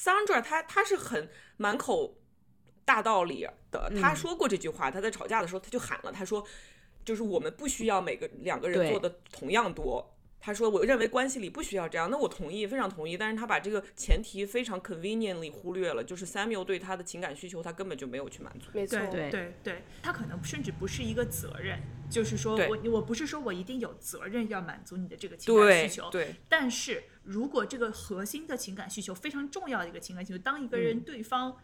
Sandra 她她是很满口大道理的，她说过这句话，她在吵架的时候她就喊了，她说就是我们不需要每个两个人对做的同样多。她说我认为关系里不需要这样，那我同意，非常同意。但是他把这个前提非常 conveniently 忽略了，就是 Samuel 对他的情感需求，他根本就没有去满足。没错，对对对对，他可能甚至不是一个责任，就是说我我不是说我一定有责任要满足你的这个情感需求，对但是如果这个核心的情感需求非常重要的一个情感需求，当一个嗯人对方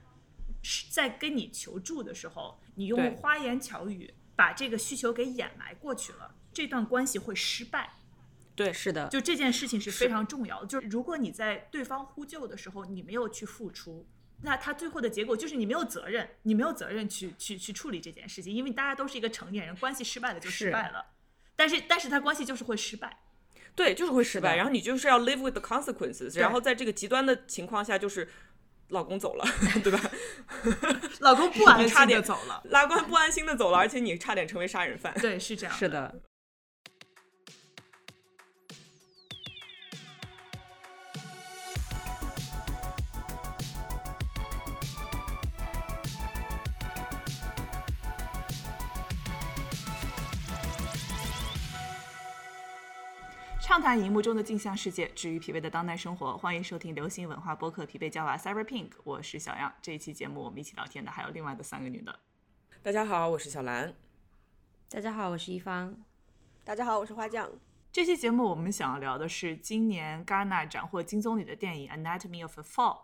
是在跟你求助的时候，你用花言巧语把这个需求给掩埋过去了，这段关系会失败。对，是的，就这件事情是非常重要的。就是如果你在对方呼救的时候，你没有去付出，那他最后的结果就是你没有责任，你没有责任去去去处理这件事情，因为大家都是一个成年人，关系失败了就失败了。但是但是他关系就是会失败。对，就是会失败，然后你就是要 live with the consequences，然后在这个极端的情况下，就是老公走了，对吧？老公不安心的走了，拉官不安心的走了，而且你差点成为杀人犯。对，是这样。是的，畅谈荧幕中的镜像世界，治愈疲惫的当代生活。欢迎收听流行文化播客《疲惫娇娃 Cyber Pink》，我是小样。这一期节目我们一起聊天的还有另外的三个女的。大家好，我是小兰。大家好，我是一方。大家好，我是花匠。这期节目我们想要聊的是今年戛纳斩获金棕榈的电影《Anatomy of a Fall》。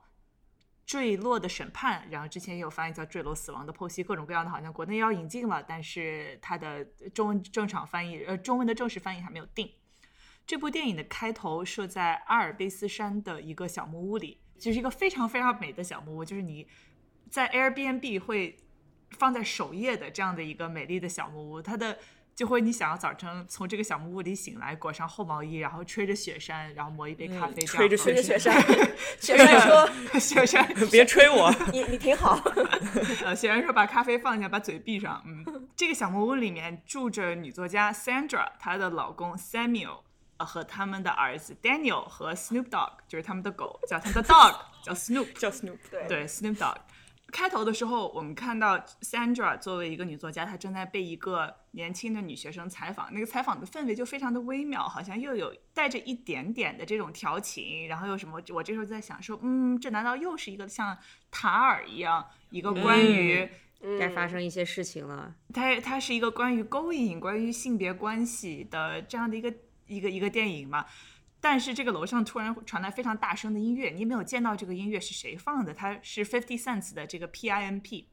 坠落的审判，然后之前也有翻译叫“坠落死亡的剖析”，各种各样的，好像国内要引进了，但是它的中文正常翻译，呃，中文的正式翻译还没有定。这部电影的开头设在阿尔卑斯山的一个小木屋里，就是一个非常非常美的小木屋，就是你在 Airbnb 会放在首页的这样的一个美丽的小木屋，它的就会你想要早晨从这个小木屋里醒来，裹上厚毛衣，然后吹着雪山，然后磨一杯咖啡，这样吹着吹着雪雪 山，雪山说 雪山，别吹我，你你挺好，呃，雪山说把咖啡放下，把嘴闭上。嗯，这个小木屋里面住着女作家 Sandra，她的老公 Samuel，呃，和他们的儿子 Daniel 和 Snoop Dogg，就是他们的狗，叫他们的 dog 叫 Snoop。叫 Snoop。对对，Snoop Dogg。开头的时候，我们看到 Sandra 作为一个女作家，她正在被一个年轻的女学生采访。那个采访的氛围就非常的微妙，好像又有带着一点点的这种调情，然后又什么？我这时候在想说，嗯，这难道又是一个像塔尔一样一个关于、该发生一些事情了。它它是一个关于勾引、关于性别关系的这样的一个一个一个电影嘛。但是这个楼上突然传来非常大声的音乐，你没有见到这个音乐是谁放的？它是 Fifty Cents 的这个 P.I.M.P。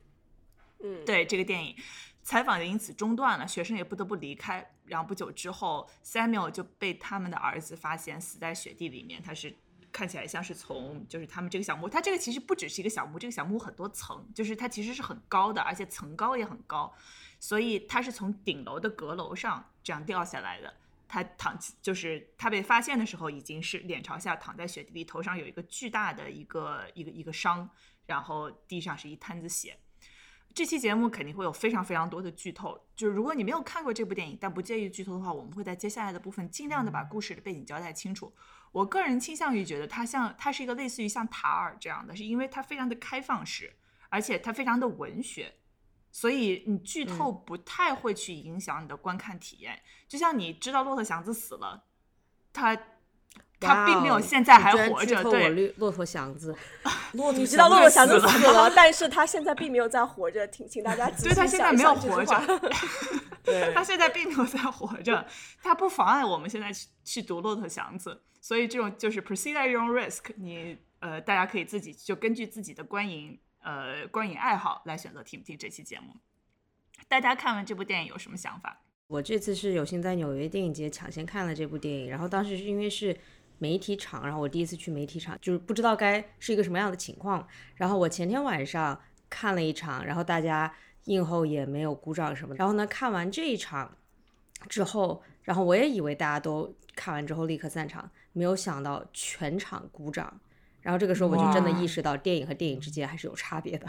嗯，对这个电影，采访也因此中断了，学生也不得不离开。然后不久之后，Samuel 就被他们的儿子发现死在雪地里面，他是看起来像是从就是他们这个小木屋，它这个其实不只是一个小木屋，这个小木屋很多层，就是它其实是很高的，而且层高也很高，所以它是从顶楼的阁楼上这样掉下来的。他躺，就是他被发现的时候，已经是脸朝下躺在雪地里，头上有一个巨大的一个一个一个伤，然后地上是一滩子血。这期节目肯定会有非常非常多的剧透，就是如果你没有看过这部电影，但不介意剧透的话，我们会在接下来的部分尽量的把故事的背景交代清楚。我个人倾向于觉得它像它是一个类似于像塔尔这样的，是因为它非常的开放式，而且它非常的文学，所以你剧透不太会去影响你的观看体验。就像你知道骆驼祥子死了，他他并没有现在还活着，对，骆骆驼祥子，骆驼你知道骆驼祥子死了，但是他现在并没有在活着，请请大家对他现在没有活着 他现在并没有在活着，他不妨碍我们现在去去读骆驼祥子，所以这种就是 proceed at your own risk，你呃大家可以自己就根据自己的观影呃观影爱好来选择听不听这期节目。大家看完这部电影有什么想法？我这次是有幸在纽约电影节抢先看了这部电影，然后当时是因为是媒体场，然后我第一次去媒体场，就是不知道该是一个什么样的情况。然后我前天晚上看了一场，然后大家映后也没有鼓掌什么。然后呢，看完这一场之后，然后我也以为大家都看完之后立刻散场，没有想到全场鼓掌。然后这个时候我就真的意识到电影和电影之间还是有差别的。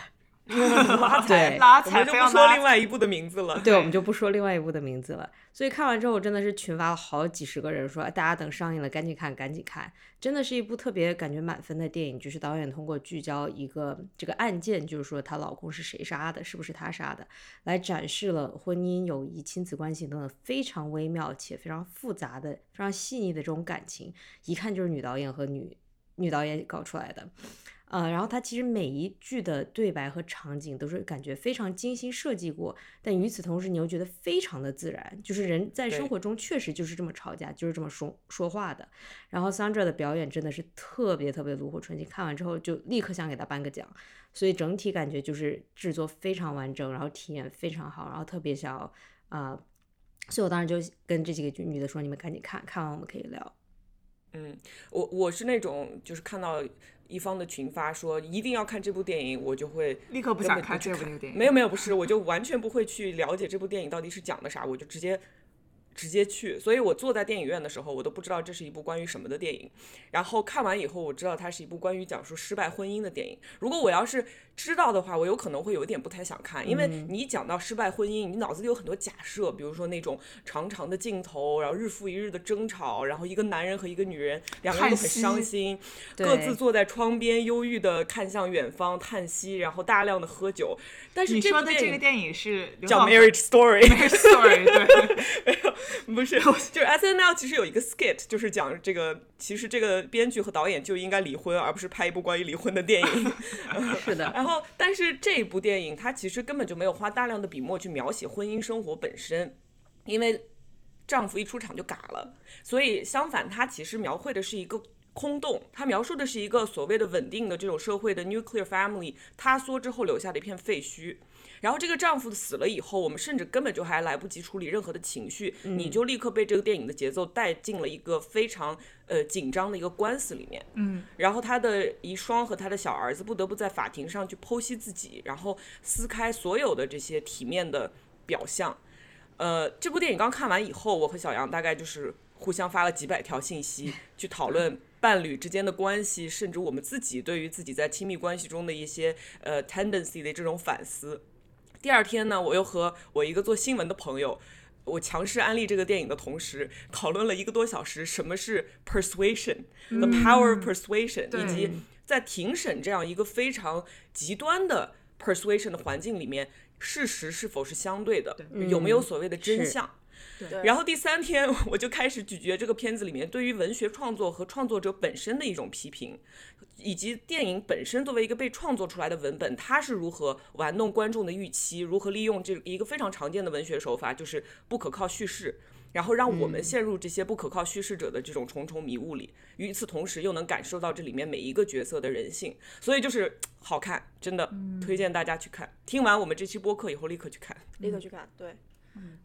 拉踩，对拉我们就不踩非常拉说另外一部的名字了。对，我们就不说另外一部的名字了。所以看完之后，真的是群发了好几十个人说，哎大家等上映了，赶紧看，赶紧看。真的是一部特别感觉满分的电影，就是导演通过聚焦一个这个案件，就是说她老公是谁杀的，是不是她杀的，来展示了婚姻、友谊、亲子关系等等非常微妙且非常复杂的、非常细腻的这种感情，一看就是女导演和女女导演搞出来的。呃，然后它其实每一句的对白和场景都是感觉非常精心设计过，但与此同时，你又觉得非常的自然，就是人在生活中确实就是这么吵架，就是这么说说话的。然后 Sandra 的表演真的是特别特别炉火纯青，看完之后就立刻想给她颁个奖。所以整体感觉就是制作非常完整，然后体验非常好，然后特别想要啊、所以我当时就跟这几个女的说，你们赶紧看看完我们可以聊。嗯，我我是那种就是看到一方的群发说一定要看这部电影，我就会立刻不想看这部电影。没有没有，不是，我就完全不会去了解这部电影到底是讲的啥，我就直接直接去。所以我坐在电影院的时候，我都不知道这是一部关于什么的电影。然后看完以后，我知道它是一部关于讲述失败婚姻的电影。如果我要是知道的话，我有可能会有一点不太想看，因为你一讲到失败婚姻，你脑子里有很多假设，比如说那种长长的镜头，然后日复一日的争吵，然后一个男人和一个女人两个人都很伤心，各自坐在窗边忧郁的看向远方叹息，然后大量的喝酒。但是你说的这个电影是刘叫《Marriage Story》，Story，对，没有不是，就是 S N L 其实有一个 skit，就是讲这个，其实这个编剧和导演就应该离婚，而不是拍一部关于离婚的电影。是的，然后，但是这部电影它其实根本就没有花大量的笔墨去描写婚姻生活本身，因为丈夫一出场就嘎了，所以相反，它其实描绘的是一个。空洞，它描述的是一个所谓的稳定的这种社会的 nuclear family 塌缩之后留下的一片废墟。然后这个丈夫死了以后，我们甚至根本就还来不及处理任何的情绪，你就立刻被这个电影的节奏带进了一个非常呃紧张的一个官司里面。嗯，然后他的遗孀和他的小儿子不得不在法庭上去剖析自己，然后撕开所有的这些体面的表象。呃，这部电影刚看完以后，我和小杨大概就是互相发了几百条信息，去讨论伴侣之间的关系，甚至我们自己对于自己在亲密关系中的一些呃 tendency 的这种反思。第二天呢，我又和我一个做新闻的朋友，我强势安利这个电影的同时，讨论了一个多小时，什么是 persuasion，the power of persuasion，、以及嗯在庭审这样一个非常极端的 persuasion 的环境里面，事实是否是相对的，有没有所谓的真是相？对然后第三天，我就开始咀嚼这个片子里面对于文学创作和创作者本身的一种批评，以及电影本身作为一个被创作出来的文本，它是如何玩弄观众的预期，如何利用这一个非常常见的文学手法，就是不可靠叙事。然后让我们陷入这些不可靠叙事者的这种重重迷雾里，与此同时又能感受到这里面每一个角色的人性，所以就是好看，真的推荐大家去看。听完我们这期播客以后，立刻去看。立刻去看。对，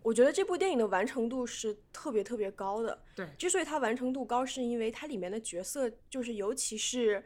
我觉得这部电影的完成度是特别特别高的。对之所以它完成度高，是因为它里面的角色，就是尤其是。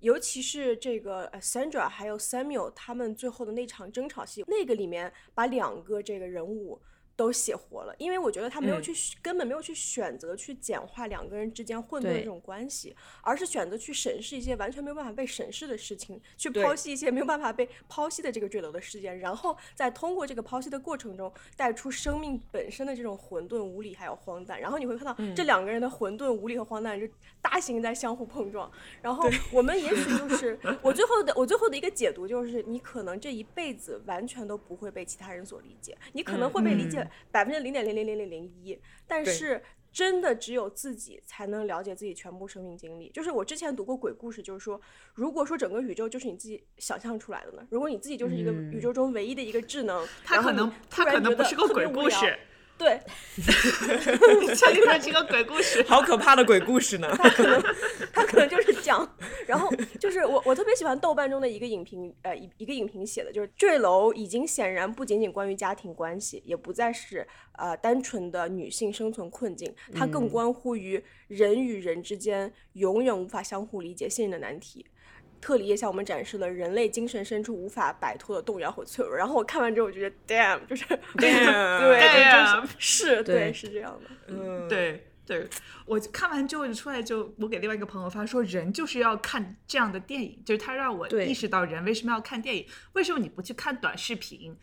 尤其是这个呃 Sandra 还有 Samuel 他们最后的那场争吵戏，那个里面把两个这个人物都写活了，因为我觉得他没有嗯。去、根本没有去选择去简化两个人之间混沌的这种关系，而是选择去审视一些完全没有办法被审视的事情，去剖析一些没有办法被剖析的这个坠楼的事件，然后再通过这个剖析的过程中带出生命本身的这种混沌、无理还有荒诞，然后你会看到嗯。这两个人的混沌、无理和荒诞就大型在相互碰撞，然后我们也许就是我最后的我最后的一个解读就是，你可能这一辈子完全都不会被其他人所理解，你可能会被理解百分之零点零零零零零一，但是。真的只有自己才能了解自己全部生命经历。就是我之前读过鬼故事，就是说，如果说整个宇宙就是你自己想象出来的呢？如果你自己就是一个嗯宇宙中唯一的一个智能，他可能然后你它突然觉得可能不是个鬼故事，对，你确定它是个鬼故事？好可怕的鬼故事呢！他可能就是讲，然后就是我我特别喜欢豆瓣中的一个影评，呃一一个影评写的，就是坠楼已经显然不仅仅关于家庭关系，也不再是呃单纯的女性生存困境，它更关乎于人与人之间永远无法相互理解、信任的难题。特里也向我们展示了人类精神深处无法摆脱的动摇和脆弱。然后我看完之后，我觉得 damn，就是 Damn 对，这真 Damn 是是，对，对是这样的。嗯，对对我看完之后就出来就，我给另外一个朋友发说，人就是要看这样的电影，就是他让我意识到人为什么要看电影，为什么你不去看短视频？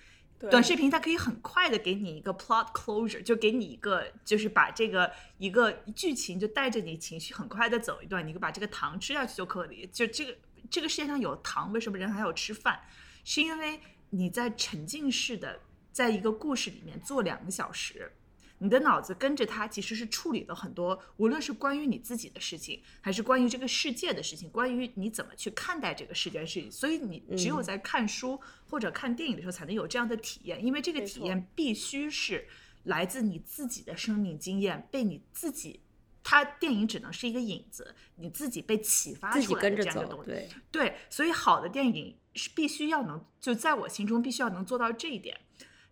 短视频它可以很快的给你一个 plot closure，就给你一个就是把这个一个剧情就带着你情绪很快的走一段，你就把这个糖吃下去就可以。就这个这个世界上有糖，为什么人还要吃饭？是因为你在沉浸式的在一个故事里面坐两个小时，你的脑子跟着它其实是处理了很多，无论是关于你自己的事情，还是关于这个世界的事情，关于你怎么去看待这个世界的事情。所以你只有在看书或者看电影的时候，才能有这样的体验，因为这个体验必须是来自你自己的生命经验，被你自己。它电影只能是一个引子，你自己被启发出来的这样一个东，西。对，对，所以好的电影是必须要能，就在我心中必须要能做到这一点。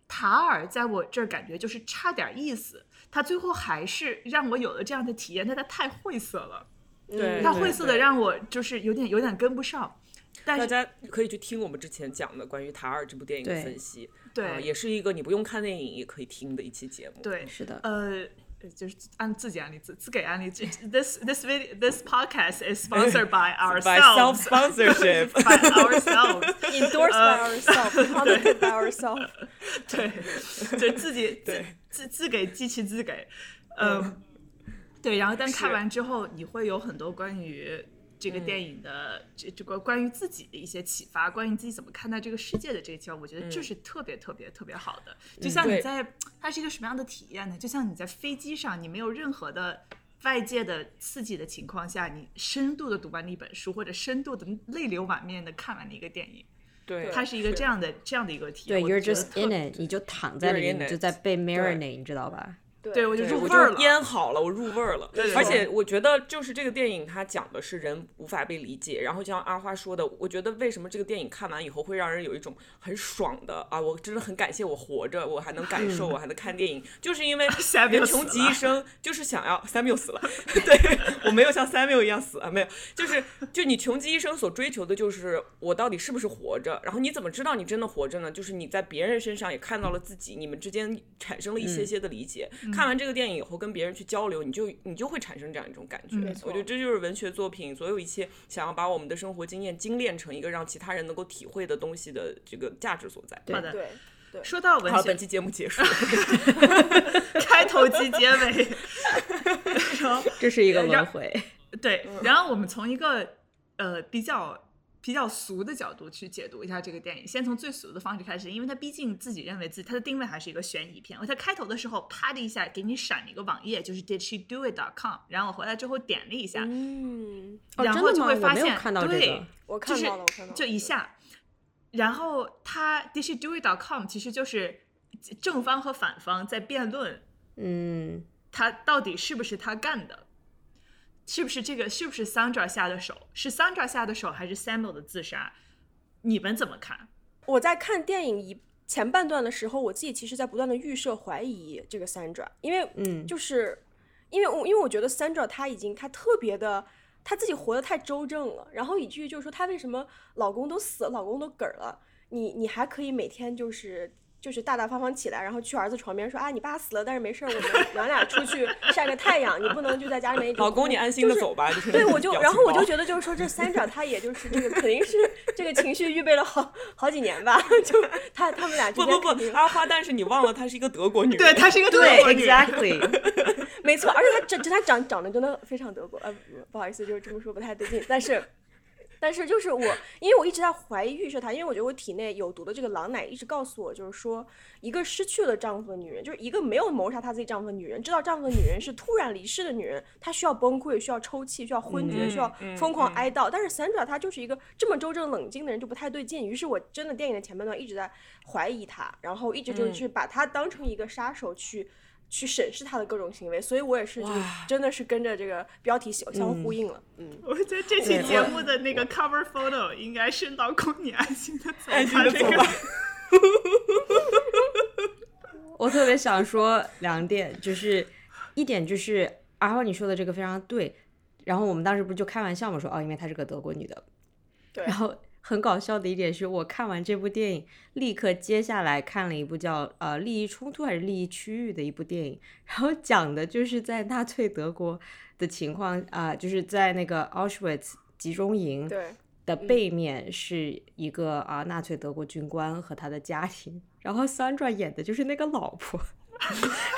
塔尔在我这儿感觉就是差点意思，他最后还是让我有了这样的体验，但他太晦涩了，对他晦涩的让我就是有点有点跟不上。但是大家可以去听我们之前讲的关于塔尔这部电影的分析，对、啊也是一个你不用看电影也可以听的一期节目。对，是的，呃，就是按自己安利自自给安利。这 this this video this podcast is sponsored by By self ourselves sponsorship，by ourselves。endorsed by ourselves, commented by ourselves。对，就自己自自自给机器自给，嗯，对。然后但看完之后，你会有很多关于这个电影的这这个关于自己的一些启发，关于自己怎么看待这个世界的这个启发，我觉得这是特别特别特别好的。就像你对在它是一个什么样的体验呢？就像你在飞机上，你没有任何的。外界的刺激的情况下，你深度的读完了一本书，或者深度的泪流满面的看完了一个电影，对，它是一个这样的这样的一个体验。对我，you're just 特 in 别 it，你就躺在里面，你就在被 marinate，你知道吧？对我就入味儿了。腌好了，我入味儿了。对对而且我觉得，就是这个电影它讲的是人无法被理解，然后就像阿花说的，我觉得为什么这个电影看完以后会让人有一种很爽的啊，我真的很感谢我活着，我还能感受，我还能看电影，就是因为 人穷极一生就是想要 Samuel 死了，对我没有像 Samuel 一样死啊，没有，就是就你穷极一生所追求的就是我到底是不是活着，然后你怎么知道你真的活着呢？就是你在别人身上也看到了自己，你们之间产生了一些些的理解。看完这个电影以后，跟别人去交流，你就你就会产生这样一种感觉。没错我觉得这就是文学作品所有一切想要把我们的生活经验精炼成一个让其他人能够体会的东西的这个价值所在。好的，对对，说到文好，学本，期节目结束。开头及结尾，然后这是一个让轮回。对，然后我们从一个呃比较比较俗的角度去解读一下这个电影。先从最俗的方式开始，因为它毕竟自己认为自己它的定位还是一个悬疑片。它开头的时候啪的一下给你闪了一个网页，就是 Did she do it com，然后我回来之后点了一下，嗯，然后就会发现我看到这对个，就是我看到了，我看到了，就一下，然后他 Did she do it com 其实就是正方和反方在辩论。嗯，他到底是不是他干的？是不是这个？是不是 Sandra 下的手？是 Sandra 下的手，还是 Samuel 的自杀？你们怎么看？我在看电影一前半段的时候，我自己其实在不断的预设怀疑这个 Sandra，因为嗯就是因为我因为我觉得 Sandra 她已经她特别的。她自己活得太周正了，然后以至于就是说，她为什么老公都死了，老公都嗝儿了，你你还可以每天就是就是大大方方起来，然后去儿子床边说啊，你爸死了，但是没事儿，我们娘俩出去晒个太阳，你不能就在家里面一直老公，你安心的就是走吧。就是对，我就然后我就觉得就是说，这三者他也就是这个肯定是这个情绪预备了好好几年吧，就他他们俩之不不不，间肯定阿花，但是你忘了她是一个德国女人。对，她是一个德国女人。，exactly。没错，而且他这他长长得真的非常德国，呃，不不好意思，就是这么说不太对劲，但是。但是就是我，因为我一直在怀疑预设他，因为我觉得我体内有毒的这个狼奶一直告诉我，就是说，一个失去了丈夫的女人，就是一个没有谋杀她自己丈夫的女人，知道丈夫的女人是突然离世的女人，她需要崩溃，需要抽泣，需要昏厥，嗯需要嗯疯狂嗯哀悼。但是 Sandra 她就是一个这么周正冷静的人，就不太对劲。于是我真的电影的前半段一直在怀疑她，然后一直嗯就是把她当成一个杀手去。去审视他的各种行为，所以我也是，就是真的是跟着这个标题相相呼应了。嗯，我觉得这期节目的那个 cover photo 应该是老公，你安心的走吧。安心的。我特别想说两点，就是一点就是阿浩你说的这个非常对，然后我们当时不是就开玩笑嘛，说哦，因为她是个德国女的，对然后很搞笑的一点是我看完这部电影，立刻接下来看了一部叫呃利益冲突还是利益区域的一部电影，然后讲的就是在纳粹德国的情况啊、就是在那个 Auschwitz 集中营对，的背面是一个啊纳粹德国军官和他的家庭，然后 Sandra 演的就是那个老婆，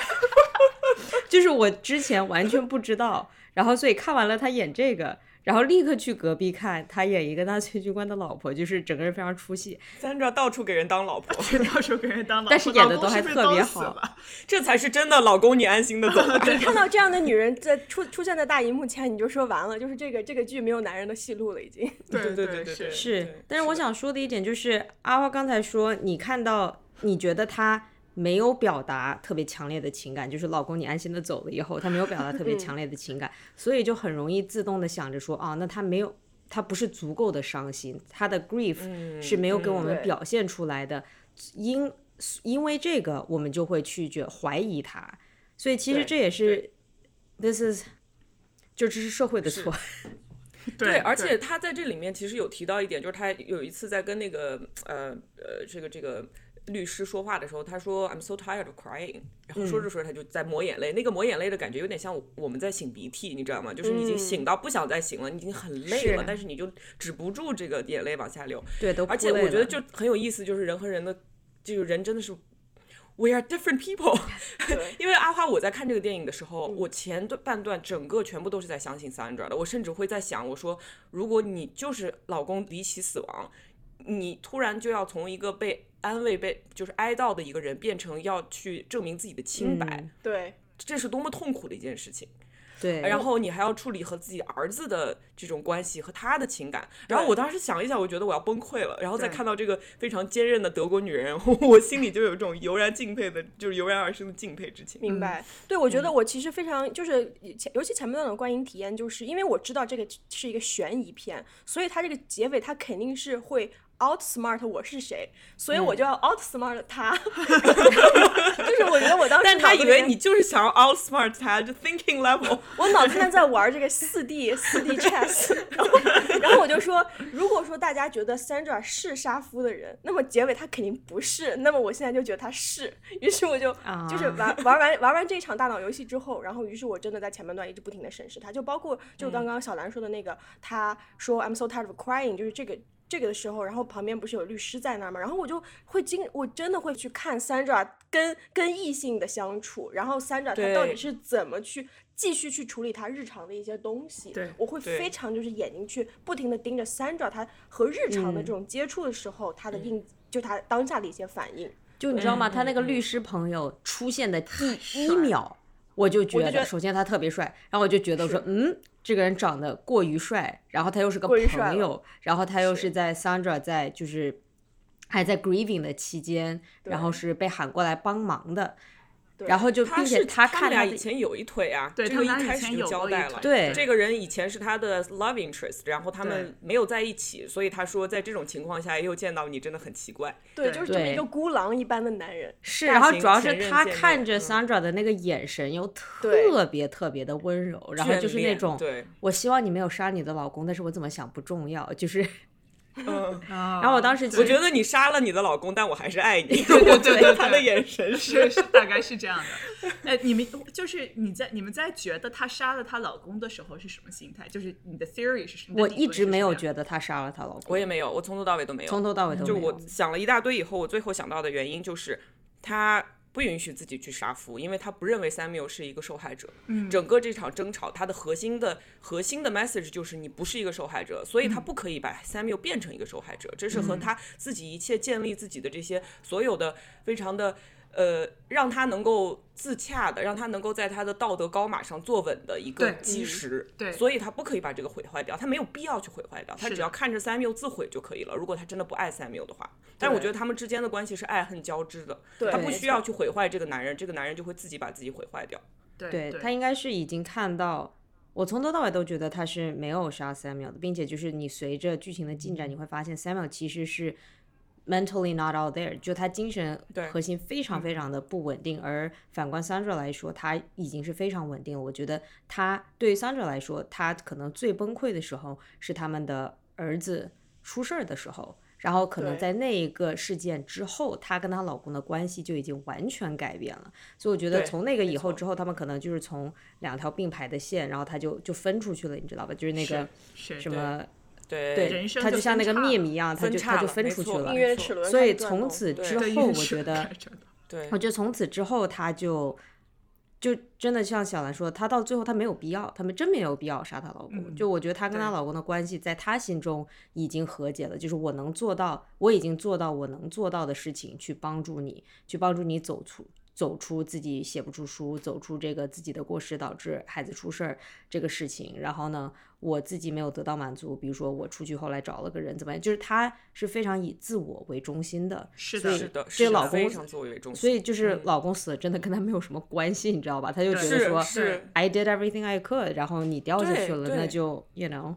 就是我之前完全不知道，然后所以看完了他演这个，然后立刻去隔壁看他演一个纳粹军官的老婆，就是整个人非常出戏，Sandra 到处给人当老婆，到处给人当老婆，但是演的都还特别好这才是真的老公，你安心的走吧。你看到这样的女人在出出现在大荧幕前，你就说完了，就是这个这个剧没有男人的戏路了，已经。对对对对对是是，但是我想说的一点就是，阿花刚才说，你看到你觉得他没有表达特别强烈的情感，就是老公你安心的走了以后，他没有表达特别强烈的情感，所以就很容易自动的想着说，啊，那他没有，他不是足够的伤心，他的 grief 是没有给我们表现出来的，因因为这个我们就会去觉怀疑他，所以其实这也是 this is 就这是社会的错，对，而且他在这里面其实有提到一点，就是他有一次在跟那个呃呃这个这个律师说话的时候，他说 I'm so tired of crying，然后说着说着他就在抹眼泪，那个抹眼泪的感觉有点像我们在擤鼻涕，你知道吗？就是你已经擤到不想再擤了，你已经很累了，是但是你就止不住这个眼泪往下流。对，都而且我觉得就很有意思，就是人和人的，就是人真的是。We are different people。因为阿花，我在看这个电影的时候，我前段半段整个全部都是在相信 Sandra 的。我甚至会在想，我说，如果你就是老公离奇死亡，你突然就要从一个被安慰、被就是哀悼的一个人，变成要去证明自己的清白，嗯对，这是多么痛苦的一件事情。对，然后你还要处理和自己儿子的这种关系和他的情感。然后我当时想一想，我觉得我要崩溃了。然后再看到这个非常坚韧的德国女人，我心里就有一种油然敬佩的，就是油然而生的敬佩之情。明白。对，我觉得我其实非常就是前，尤其前半段的观影体验，就是因为我知道这个是一个悬疑片，所以它这个结尾它肯定是会 outsmart 我是谁，所以我就要 outsmart 他。就是我觉得我当时但他以为你就是想要 outsmart 他，就 thinking level。我脑子现在在玩这个四 D 四 D chess，然后然后我就说，如果说大家觉得 Sandra 是杀夫的人，那么结尾他肯定不是，那么我现在就觉得他是，于是我就就是啊玩玩完玩完这一场大脑游戏之后，然后于是我真的在前半段一直不停的审视他，就包括就刚刚小兰说的那个，他说 I'm so tired of crying，就是这个。这个的时候，然后旁边不是有律师在那儿吗？然后我就会经，我真的会去看 Sandra 跟跟异性的相处，然后 Sandra 她到底是怎么去继续去处理他日常的一些东西。对我会非常就是眼睛去不停的盯着 Sandra 她和日常的嗯这种接触的时候，他的应就他当下的一些反应。就你知道吗？他那个律师朋友出现的第一秒，我就觉得，我就觉得首先他特别帅，然后我就觉得我说，嗯，这个人长得过于帅，然后他又是个朋友，然后他又是是在 Sandra 在就是还在 grieving 的期间，然后是被喊过来帮忙的，对然后就他并且是他看他俩以前有一腿啊，对这个一他们俩以前开始就交代了。对这个人以前是他的 love interest，然后他们没有在一起，所以他说在这种情况下又见到你真的很奇怪。对，就是这么一个孤狼一般的男人。是，然后主要是他看着嗯 Sandra 的那个眼神又特别特别的温柔，然后就是那种，对，我希望你没有杀你的老公，但是我怎么想不重要，就是，嗯，然 然后我当时我觉得你杀了你的老公，但我还是爱你。对对我觉对对 得他的眼神是是是大概是这样的。哎，你们就是你在你们在觉得她杀了她老公的时候是什么心态？就是你的 theory 是什么？我一直没有。觉得她杀了她老公，我也没有，我从头到尾都没有。从头到尾都就没有。就我想了一大堆以后，我最后想到的原因就是他不允许自己去杀夫，因为他不认为 Samuel 是一个受害者。嗯，整个这场争吵，他的核心的核心的 message 就是你不是一个受害者，所以他不可以把 Samuel 变成一个受害者，这是和他自己一切建立自己的这些所有的非常的。呃，让他能够自洽的，让他能够在他的道德高马上坐稳的一个基石，对。所以他不可以把这个毁坏掉，他没有必要去毁坏掉，他只要看着 Samuel 自毁就可以了。如果他真的不爱 Samuel 的话，但我觉得他们之间的关系是爱恨交织的，对。他不需要去毁坏这个男人，这个男人就会自己把自己毁坏掉。对对他应该是已经看到，我从头到尾都觉得他是没有杀 Samuel 的，并且就是你随着剧情的进展，你会发现 Samuel 其实是 mentally not out there，就他精神对核心非常非常的不稳定，而反观 Sandra 来说，他已经是非常稳定了。我觉得他对于 Sandra 来说，他可能最崩溃的时候是他们的儿子。出事儿的时候，然后可能在那一个事件之后，她跟她老公的关系就已经完全改变了。所以我觉得从那个以后之后，他们可能就是从两条并排的线，然后他就就分出去了，你知道吧？就是那个什么对对人，生它就就像那个分叉 meme 一样，它就它就分出去了所以从此之后，我觉得对我觉得从此之后，他就就真的像小兰说的，她到最后她没有必要，他们真没有必要杀她老公。嗯就我觉得她跟她老公的关系，在她心中已经和解了，就是我能做到，我已经做到我能做到的事情，去帮助你，去帮助你走出。走出自己写不出书，走出这个自己的过失导致孩子出事儿这个事情，然后呢，我自己没有得到满足，比如说我出去后来找了个人怎么样，就是他是非常以自我为中心的，是的是的，这个老公非常自我为中心，所以就是嗯。老公死了，真的跟他没有什么关系，你知道吧？他就觉得说是 I did everything I could，然后你掉下去了，那就 you know，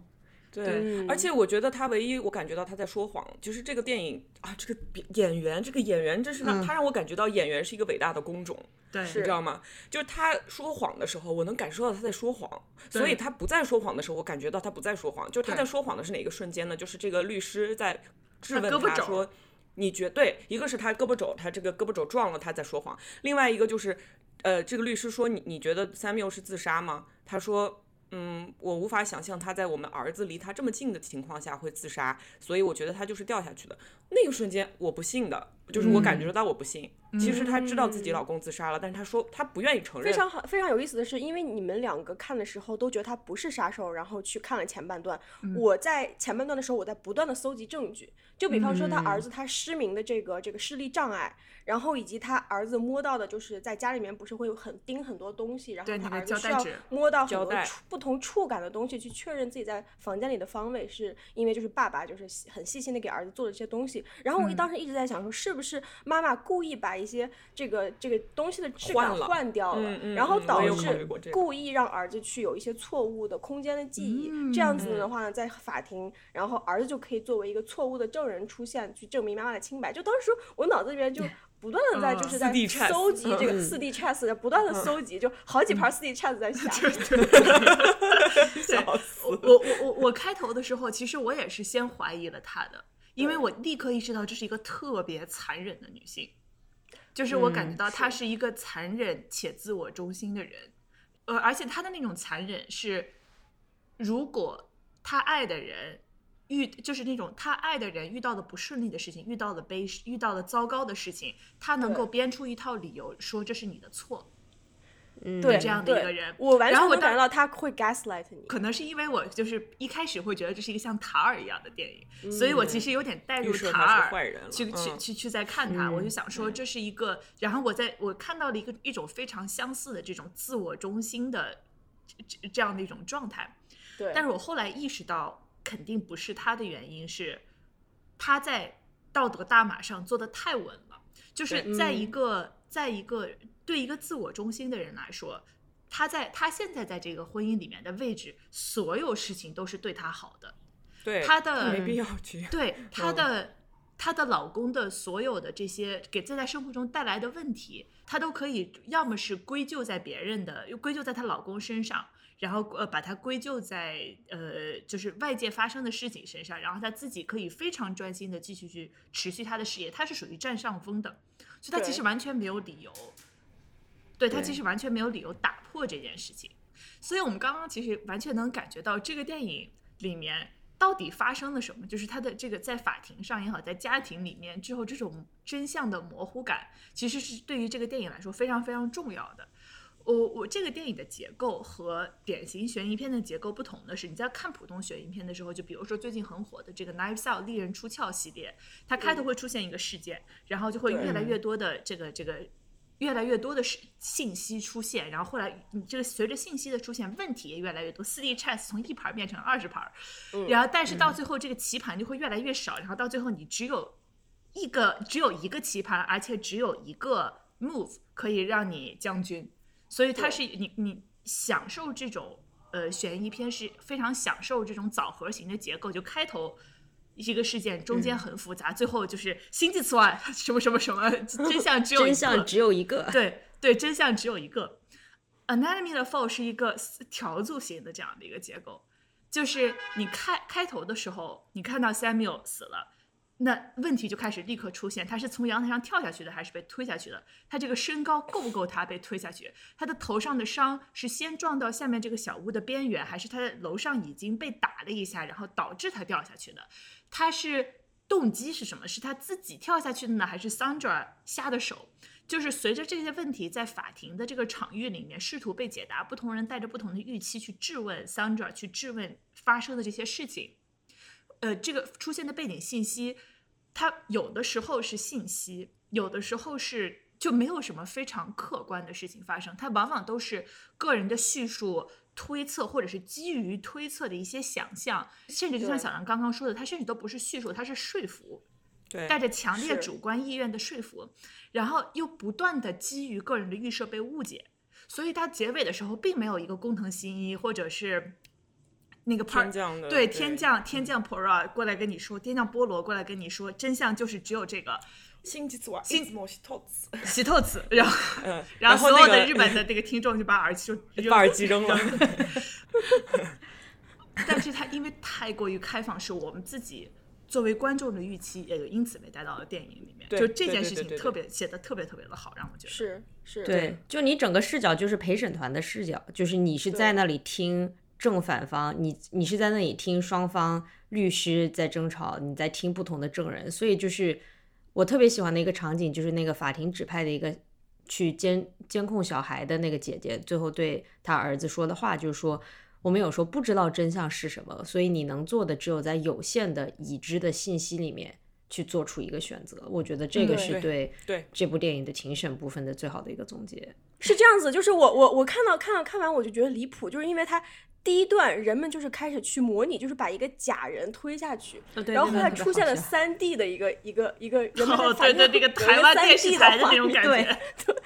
对，嗯而且我觉得他唯一我感觉到他在说谎，就是这个电影啊，这个演演员，这个演员真是让、他让我感觉到演员是一个伟大的工种，对，你知道吗？就是他说谎的时候，我能感受到他在说谎，所以他不在说谎的时候，我感觉到他不在说谎。就是他在说谎的是哪个瞬间呢？就是这个律师在质问他说。你觉对，一个是他胳膊肘，他这个胳膊肘撞了，他在说谎；另外一个就是，呃，这个律师说你你觉得 Samuel 是自杀吗？他说，嗯，我无法想象他在我们儿子离他这么近的情况下会自杀，所以我觉得他就是掉下去的。那个瞬间我不信的，就是我感觉到我不信。其实她知道自己老公自杀了，但是她说她不愿意承认。非常好，非常有意思的是，因为你们两个看的时候都觉得他不是杀手，然后去看了前半段。我在前半段的时候，我在不断的搜集证据，就比方说他儿子他失明的这个这个视力障碍，然后以及他儿子摸到的，就是在家里面不是会有很钉很多东西，然后他儿子需要摸到很多触不同触感的东西去确认自己在房间里的方位，是因为就是爸爸就是很细心的给儿子做了这些东西。然后我嗯当时一直在想说，是不是妈妈故意把一些这个这个东西的质感换掉了，嗯嗯然后导致故意让儿子去有一些错误的空间的记忆，这样子的。话呢，在法庭，然后儿子就可以作为一个错误的证人出现，去证明妈妈的清白。就当时我脑子里面就 不断的在就是在搜集这个嗯。四 D chess，不断的搜集，就好几盘四 D chess 在下。对，我我我我我开头的时候，其实我也是先怀疑了他的，因为我立刻意识到这是一个特别残忍的女性，就是我感觉到她是。一个残忍且自我中心的人，呃，而且她的那种残忍是，如果她爱的人遇就是那种她爱的人遇到的不顺利的事情，遇到了悲遇到了糟糕的事情，她能够编出一套理由说这是你的错。嗯，对这样的一个人我完然后我感觉到他会 gaslight 你。可能是因为我就是一开始会觉得这是一个像塔尔一样的电影，所以我其实有点带入塔尔去去嗯。去去在看他，我就想说这是一个，然后我在我看到了一个一种非常相似的这种自我中心的这这这样的一种状态，对，但是我后来意识到肯定不是他的原因是他在道德大马上做的太稳了，就是在一个在一个对一个自我中心的人来说。他在他现在在这个婚姻里面的位置，所有事情都是对他好的。对她的没必要去。对她的她的老公的所有的这些给在在生活中带来的问题，她都可以要么是归咎在别人的，又归咎在她老公身上，然后呃把它归咎在呃就是外界发生的事情身上，然后她自己可以非常专心的继续去持续她的事业，她是属于占上风的，所以他其实完全没有理由，对她对其实完全没有理由打破这件事情。所以我们刚刚其实完全能感觉到这个电影里面到底发生了什么，就是他的这个在法庭上也好，在家庭里面之后这种真相的模糊感，其实是对于这个电影来说非常非常重要的。我我这个电影的结构和典型悬疑片的结构不同的是，你在看普通悬疑片的时候，就比如说最近很火的这个《Knives Out》利刃出鞘系列，它开头会出现一个事件，然后就会越来越多的这个这个越来越多的是信息出现，然后后来你这个随着信息的出现，问题也越来越多。四 D chess 从一盘变成二十盘，然后但是到最后这个棋盘就会越来越少，然后到最后你只有一个只有一个棋盘，而且只有一个 move 可以让你将军，所以它是你你享受这种呃悬疑片是非常享受这种枣核型的结构，就开头。一个事件中间很复杂，最后就是星际此外 什么什么什么真相只有一个真相只有一个，对对，真相只有一个。Anatomy of Fall 是一个条组型的这样的一个结构，就是你开开头的时候，你看到 Samuel 死了。那问题就开始立刻出现，他是从阳台上跳下去的，还是被推下去的？他这个身高够不够他被推下去？他的头上的伤是先撞到下面这个小屋的边缘，还是他在楼上已经被打了一下，然后导致他掉下去的？他是动机是什么？是他自己跳下去的呢，还是 Sandra 下的手？就是随着这些问题在法庭的这个场域里面试图被解答，不同人带着不同的预期去质问 Sandra，去质问发生的这些事情。呃，这个出现的背景信息。它有的时候是信息，有的时候是就没有什么非常客观的事情发生，它往往都是个人的叙述、推测，或者是基于推测的一些想象，甚至就像小杨刚刚说的，它甚至都不是叙述，它是说服，对，带着强烈主观意愿的说服，然后又不断的基于个人的预设被误解，所以它结尾的时候并没有一个工藤新一或者是。那个天降的对天降天降 Pora 过来跟你说，天降菠萝过来跟你说，真相就是只有这个。新吉子新洗透子，洗透子，然后嗯，然后所有的日本的那个听众就把耳机就 把耳机扔了。但是他因为太过于开放，是我们自己作为观众的预期，也就因此被带到了电影里面。就这件事情特别写的特别特别的好，让我觉得是是对，就你整个视角就是陪审团的视角，就是你是在那里听。正反方，你你是在那里听双方律师在争吵，你在听不同的证人，所以就是我特别喜欢的一个场景，就是那个法庭指派的一个去监监控小孩的那个姐姐，最后对他儿子说的话，就是说我们有时候不知道真相是什么，所以你能做的只有在有限的已知的信息里面去做出一个选择。我觉得这个是对对这部电影的庭审部分的最好的一个总结。是这样子，就是我我我看到看到看完我就觉得离谱，就是因为他。第一段，人们就是开始去模拟，就是把一个假人推下去，然后后来出现了三 D 的一个一个一个 人们在反正那个台湾电视台的那种感觉，对，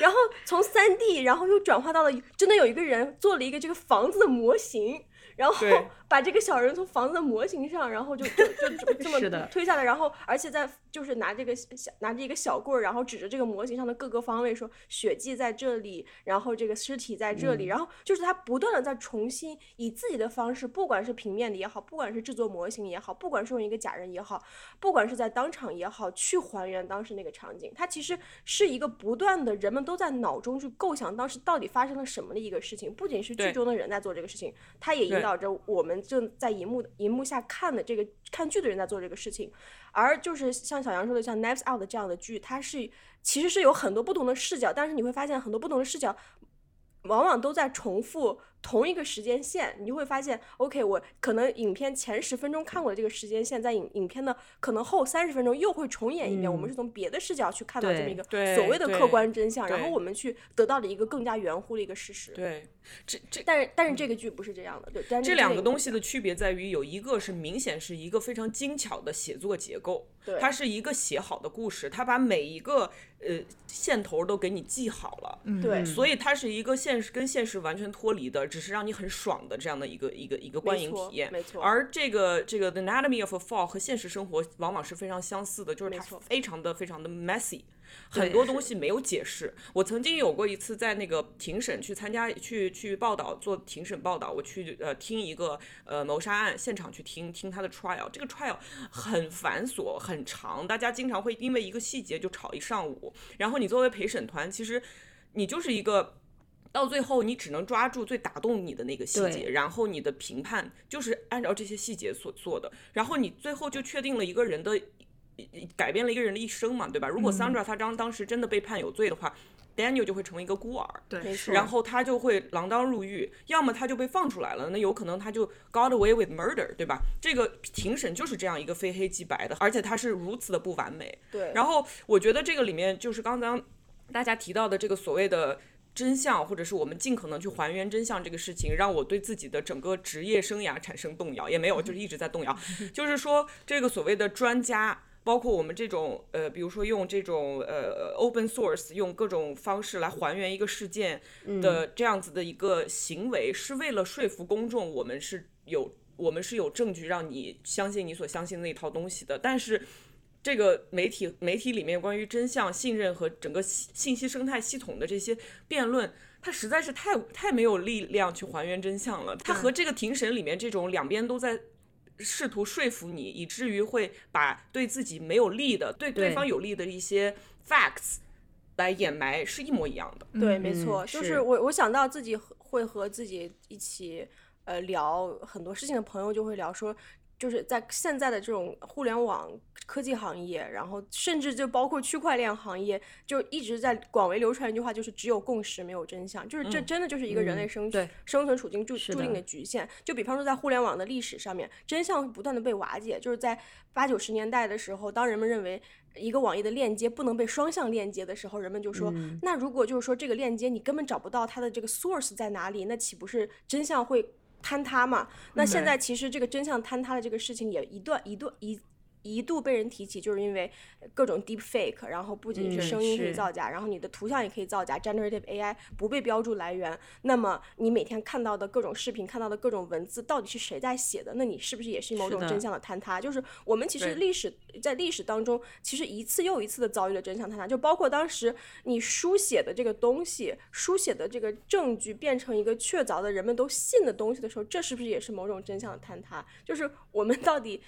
然后从三 D，然后又转化到了真的有一个人做了一个这个房子的模型。然后把这个小人从房子的模型上，然后就就就 这么推下来，然后而且在就是拿这个小拿着一个小棍儿，然后指着这个模型上的各个方位说血迹在这里，然后这个尸体在这里，然后就是他不断的在重新以自己的方式，不管是平面的也好，不管是制作模型也好，不管是用一个假人也好，不管是在当场也好，去还原当时那个场景，它其实是一个不断的人们都在脑中去构想当时到底发生了什么的一个事情，不仅是剧中的人在做这个事情，他也引。导着我们正在荧幕荧幕下看的这个看剧的人在做这个事情，而就是像小杨说的，像《Knives Out》这样的剧，它是其实是有很多不同的视角，但是你会发现很多不同的视角。往往都在重复同一个时间线，你就会发现，OK，我可能影片前十分钟看过的这个时间线，在影影片的可能后三十分钟又会重演一遍。我们是从别的视角去看到这么一个所谓的客观真相，然后我们去得到了一个更加圆乎的一个事实。对，这这，但是但是这个剧不是这样的，对。这两个东西的区别在于，有一个是明显是一个非常精巧的写作结构，它是一个写好的故事，它把每一个。呃，线头都给你系好了，对，所以它是一个现实跟现实完全脱离的，只是让你很爽的这样的一个一个一个观影体验，没错。而这个这个 The Anatomy of a Fall 和现实生活往往是非常相似的，就是它非常的非常的 messy。很多东西没有解释。我曾经有过一次在那个庭审去参加去去报道做庭审报道，我去呃听一个呃谋杀案现场去听听他的 trial。这个 trial 很繁琐很长，大家经常会因为一个细节就吵一上午。然后你作为陪审团，其实你就是一个到最后你只能抓住最打动你的那个细节，然后你的评判就是按照这些细节所做的。然后你最后就确定了一个人的。改变了一个人的一生嘛，对吧？如果 Sandra 他当当时真的被判有罪的话，Daniel 就会成为一个孤儿，对，然后他就会锒铛入狱，要么他就被放出来了，那有可能他就 got away with murder，对吧？这个庭审就是这样一个非黑即白的，而且他是如此的不完美。对，然后我觉得这个里面就是刚刚大家提到的这个所谓的真相，或者是我们尽可能去还原真相这个事情，让我对自己的整个职业生涯产生动摇，也没有，就是一直在动摇，就是说这个所谓的专家。包括我们这种呃，比如说用这种呃 open source，用各种方式来还原一个事件的这样子的一个行为，是为了说服公众，我们是有我们是有证据让你相信你所相信的那套东西的。但是这个媒体媒体里面关于真相、信任和整个信息生态系统的这些辩论。它实在是太太没有力量去还原真相了。它和这个庭审里面这种两边都在试图说服你，以至于会把对自己没有利的、对对对方有利的一些 facts 来掩埋，是一模一样的。对，嗯没错，就是是我我想到自己会和自己一起呃聊很多事情的朋友就会聊说。就是在现在的这种互联网科技行业，然后甚至就包括区块链行业，就一直在广为流传一句话，就是只有共识没有真相。就是这嗯真的就是一个人类嗯生、对生存处境注注定的局限。就比方说在互联网的历史上面，真相不断的被瓦解。就是在八九十年代的时候，当人们认为一个网页的链接不能被双向链接的时候，人们就说，嗯那如果就是说这个链接你根本找不到它的这个 source 在哪里，那岂不是真相会坍塌嘛？那现在其实这个真相坍塌的这个事情也一段一段一。一度被人提起，就是因为各种 deep fake，然后不仅是嗯声音可以造假，然后你的图像也可以造假，generative AI 不被标注来源，那么你每天看到的各种视频、看到的各种文字，到底是谁在写的？那你是不是也是某种真相的坍塌？就是我们其实历史在历史当中，其实一次又一次的遭遇了真相坍塌，就包括当时你书写的这个东西，书写的这个证据变成一个确凿的人们都信的东西的时候，这是不是也是某种真相的坍塌？就是我们到底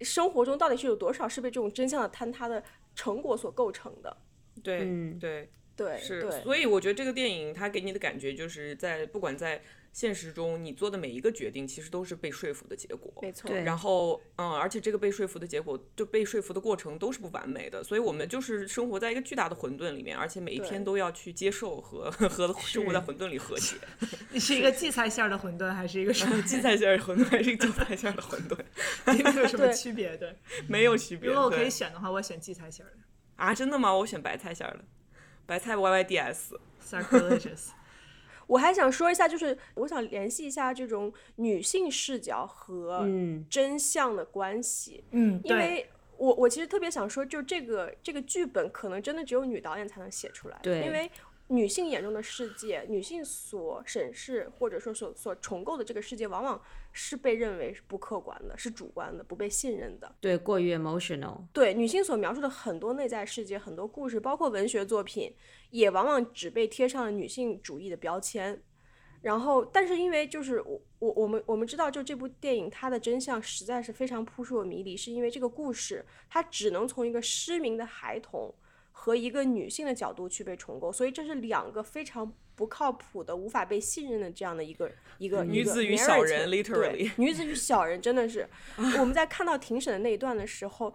生活中到底是有多少是被这种真相的坍塌的成果所构成的？对，嗯对。对，是，所以我觉得这个电影它给你的感觉就是在不管在现实中你做的每一个决定，其实都是被说服的结果。没错，然后，嗯，而且这个被说服的结果，就被说服的过程都是不完美的，所以我们就是生活在一个巨大的混沌里面，而且每一天都要去接受和 和生活在混沌里和解。你是一个荠菜馅儿的馄饨，还是一个什么？荠菜馅儿馄饨还是一个韭菜馅儿的馄饨，有什么区别？对，没有区别。如果我可以选的话，我选荠菜馅儿的啊，真的吗？我选白菜馅儿的，白菜 Y Y D S。，sacrilegious。我还想说一下，就是我想联系一下这种女性视角和嗯真相的关系，嗯，因为我我其实特别想说，就这个这个剧本可能真的只有女导演才能写出来，对因为女性眼中的世界，女性所审视或者说所所重构的这个世界，往往是被认为是不客观的，是主观的，不被信任的。对，过于 emotional，对女性所描述的很多内在世界、很多故事，包括文学作品，也往往只被贴上了女性主义的标签。然后，但是因为就是我我我们我们知道，就这部电影它的真相实在是非常扑朔迷离，是因为这个故事它只能从一个失明的孩童和一个女性的角度去被重构，所以这是两个非常不靠谱的、无法被信任的这样的一个一个女子与小人对 literally 女子与小人真的是，我们在看到庭审的那一段的时候。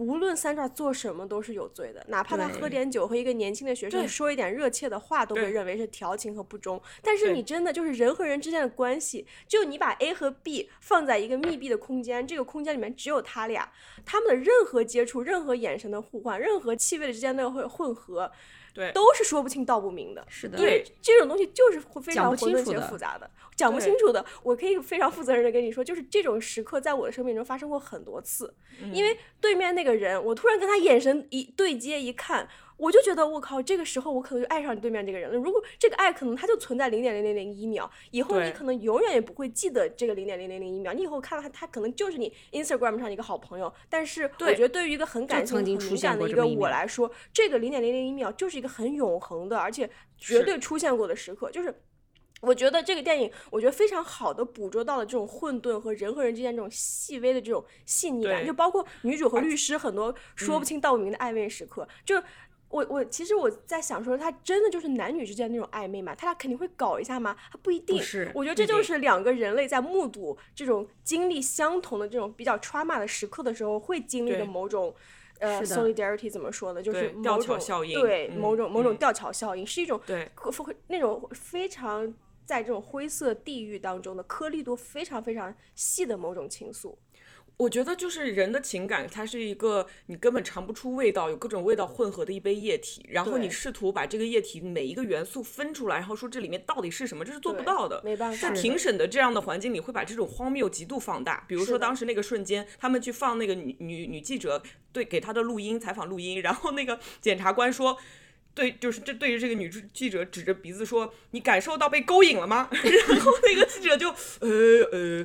无论三爪做什么都是有罪的，哪怕他喝点酒和一个年轻的学生说一点热切的话，都被认为是调情和不忠。但是你真的就是人和人之间的关系，就你把 A 和 B 放在一个密闭的空间，这个空间里面只有他俩，他们的任何接触、任何眼神的互换、任何气味的之间的会混合，对都是说不清道不明的。是的，因为这种东西就是会非常混沌且复杂的，讲不清楚的。我可以非常负责任的跟你说，就是这种时刻在我的生命中发生过很多次。因为对面那个人，我突然跟他眼神一对接一看，我就觉得我靠，这个时候我可能就爱上你对面这个人了。如果这个爱可能它就存在零点零零零一秒，以后你可能永远也不会记得这个零点零零零一秒，你以后看到他，他可能就是你 Instagram 上的一个好朋友。但是我觉得对于一个很感性、很敏感的一个我来说，这个零点零零一秒就是一个很永恒的，而且绝对出现过的时刻，就是。我觉得这个电影，我觉得非常好的捕捉到了这种混沌和人和人之间这种细微的这种细腻感，就包括女主和律师很多说不清道不明的暧昧时刻，就是。我我其实我在想说，他真的就是男女之间那种暧昧嘛？他俩肯定会搞一下吗？他不一定。是我觉得这就是两个人类在目睹这种经历相同的这种比较 trauma 的时刻的时候，会经历的某种呃 solidarity 怎么说呢？就是吊桥种效应对嗯某种某种嗯吊桥效应，是一种对那种非常在这种灰色地域当中的颗粒度非常非常细的某种情愫。我觉得就是人的情感，它是一个你根本尝不出味道，有各种味道混合的一杯液体，然后你试图把这个液体每一个元素分出来，然后说这里面到底是什么，这是做不到的。没办法在庭审的这样的环境里，会把这种荒谬极度放大。比如说当时那个瞬间，他们去放那个女女女记者对给她的录音采访录音，然后那个检察官说。对，就是这对着这个女记者指着鼻子说：“你感受到被勾引了吗？” 然后那个记者就呃呃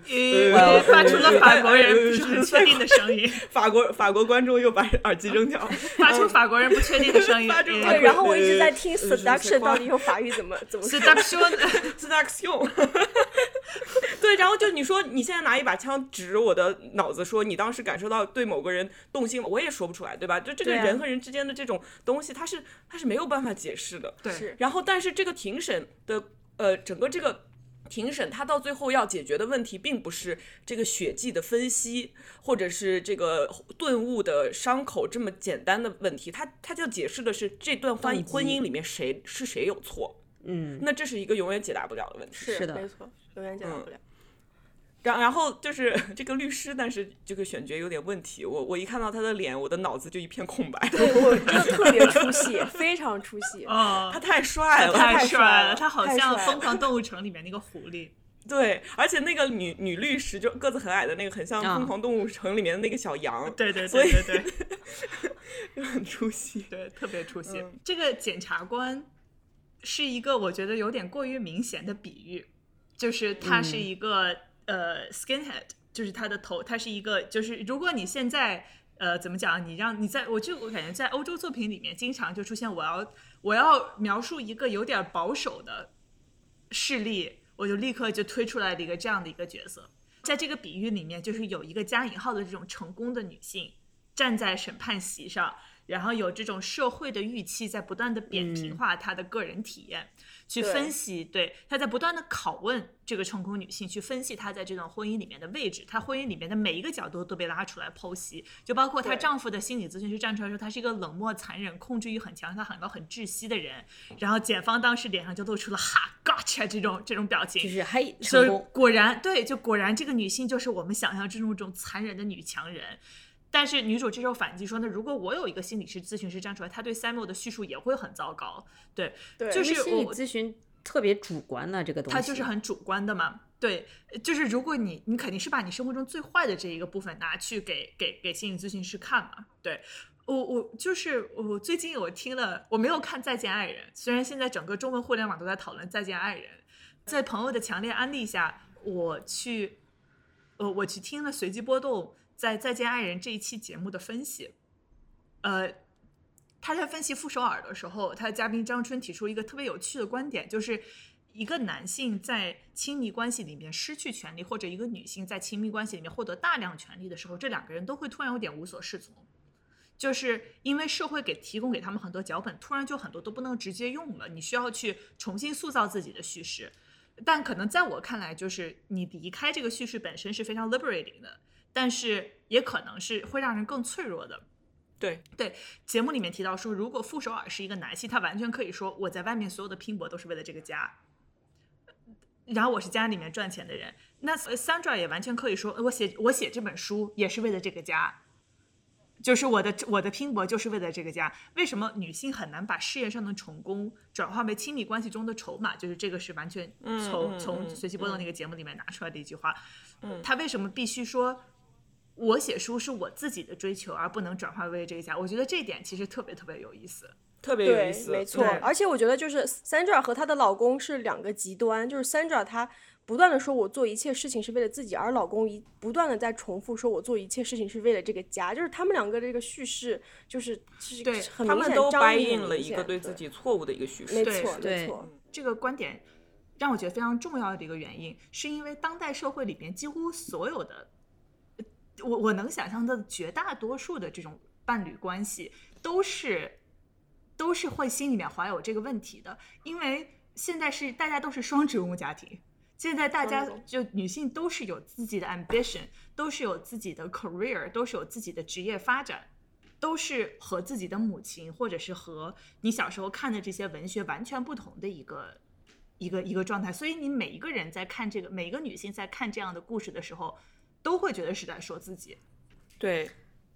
呃，发出了法国人不是很确定的声音。法国法国观众又把耳机扔掉，发出法国人不确定的声音。对，然后我一直在听 seduction 到底用法语怎么怎么说。seduction，seduction。对，然后就你说你现在拿一把枪指着我的脑子说你当时感受到对某个人动心了，我也说不出来，对吧？就这个人和人之间的这种东西，它是它是没有办法解释的。对。然后，但是这个庭审的呃，整个这个庭审，它到最后要解决的问题，并不是这个血迹的分析，或者是这个顿悟的伤口这么简单的问题。它它就解释的是这段婚婚姻里面谁是谁有错。嗯。那这是一个永远解答不了的问题。是的，没错。永远解答不了。然然后就是 这个律师，但是这个选角有点问题。我我一看到他的脸，我的脑子就一片空白。对我真的 特别出戏，非常出戏。哦，他太帅了，太帅了，他好像《疯狂动物城》里面那个狐狸。对，而且那个女女律师就个子很矮的那个，很像《疯狂动物城》里面的那个小羊。对对对对对，就很出戏，对，特别出戏。这个检察官是一个我觉得有点过于明显的比喻。就是他是一个呃 skinhead，就是他的头，他是一个就是如果你现在呃怎么讲，你让你在我就我感觉在欧洲作品里面经常就出现我要我要描述一个有点保守的势力，我就立刻就推出来了一个这样的一个角色，在这个比喻里面，就是有一个加引号的这种成功的女性站在审判席上，然后有这种社会的预期在不断的扁平化她的个人体验。去分析，对，他在不断的拷问这个成功女性，去分析她在这段婚姻里面的位置，她婚姻里面的每一个角度都被拉出来剖析，就包括她丈夫的心理咨询师站出来说，她是一个冷漠、残忍、控制欲很强、她很高、很窒息的人，然后检方当时脸上就露出了哈 gotcha 这种这种表情，就是嘿，成功，果然对，就果然这个女性就是我们想象之中这种残忍的女强人。但是女主这时候反击说：“那如果我有一个心理师咨询师站出来，他对 Samuel 的叙述也会很糟糕。”对，对，就是心理咨询特别主观的这个东西，它就是很主观的嘛。对，就是如果你你肯定是把你生活中最坏的这一个部分拿去给给给心理咨询师看嘛。对我我就是我最近我听了，我没有看《再见爱人》，虽然现在整个中文互联网都在讨论《再见爱人》，在朋友的强烈安利下，我去呃我去听了随机波动。在《再见爱人》这一期节目的分析，呃，他在分析傅首尔的时候，他的嘉宾张春提出一个特别有趣的观点，就是一个男性在亲密关系里面失去权利，或者一个女性在亲密关系里面获得大量权利的时候，这两个人都会突然有点无所适从，就是因为社会给提供给他们很多脚本，突然就很多都不能直接用了，你需要去重新塑造自己的叙事，但可能在我看来，就是你离开这个叙事本身是非常 liberating 的。但是也可能是会让人更脆弱的，对对。节目里面提到说，如果傅首尔是一个男性，他完全可以说我在外面所有的拼搏都是为了这个家，然后我是家里面赚钱的人。那 Sandra 也完全可以说，我写我写这本书也是为了这个家，就是我的我的拼搏就是为了这个家。为什么女性很难把事业上的成功转化为亲密关系中的筹码？就是这个是完全从从随机波动那个节目里面拿出来的一句话。嗯，他为什么必须说？我写书是我自己的追求，而不能转化为这个家。我觉得这一点其实特别特别有意思，特别有意思，没错。而且我觉得就是 Sandra 和她的老公是两个极端，就是 Sandra 她不断的说我做一切事情是为了自己，而老公一不断的在重复说我做一切事情是为了这个家。就是他们两个这个叙事就是是对，他们都掰印了一个对自己错误的一个叙事。没错，没错。这个观点让我觉得非常重要的一个原因，是因为当代社会里边几乎所有的。我我能想象的绝大多数的这种伴侣关系，都是都是会心里面怀有这个问题的，因为现在是大家都是双职工家庭，现在大家就女性都是有自己的 ambition，都是有自己的 career，都是有自己的职业发展，都是和自己的母亲或者是和你小时候看的这些文学完全不同的一个一个一个状态，所以你每一个人在看这个，每一个女性在看这样的故事的时候。都会觉得是在说自己，对，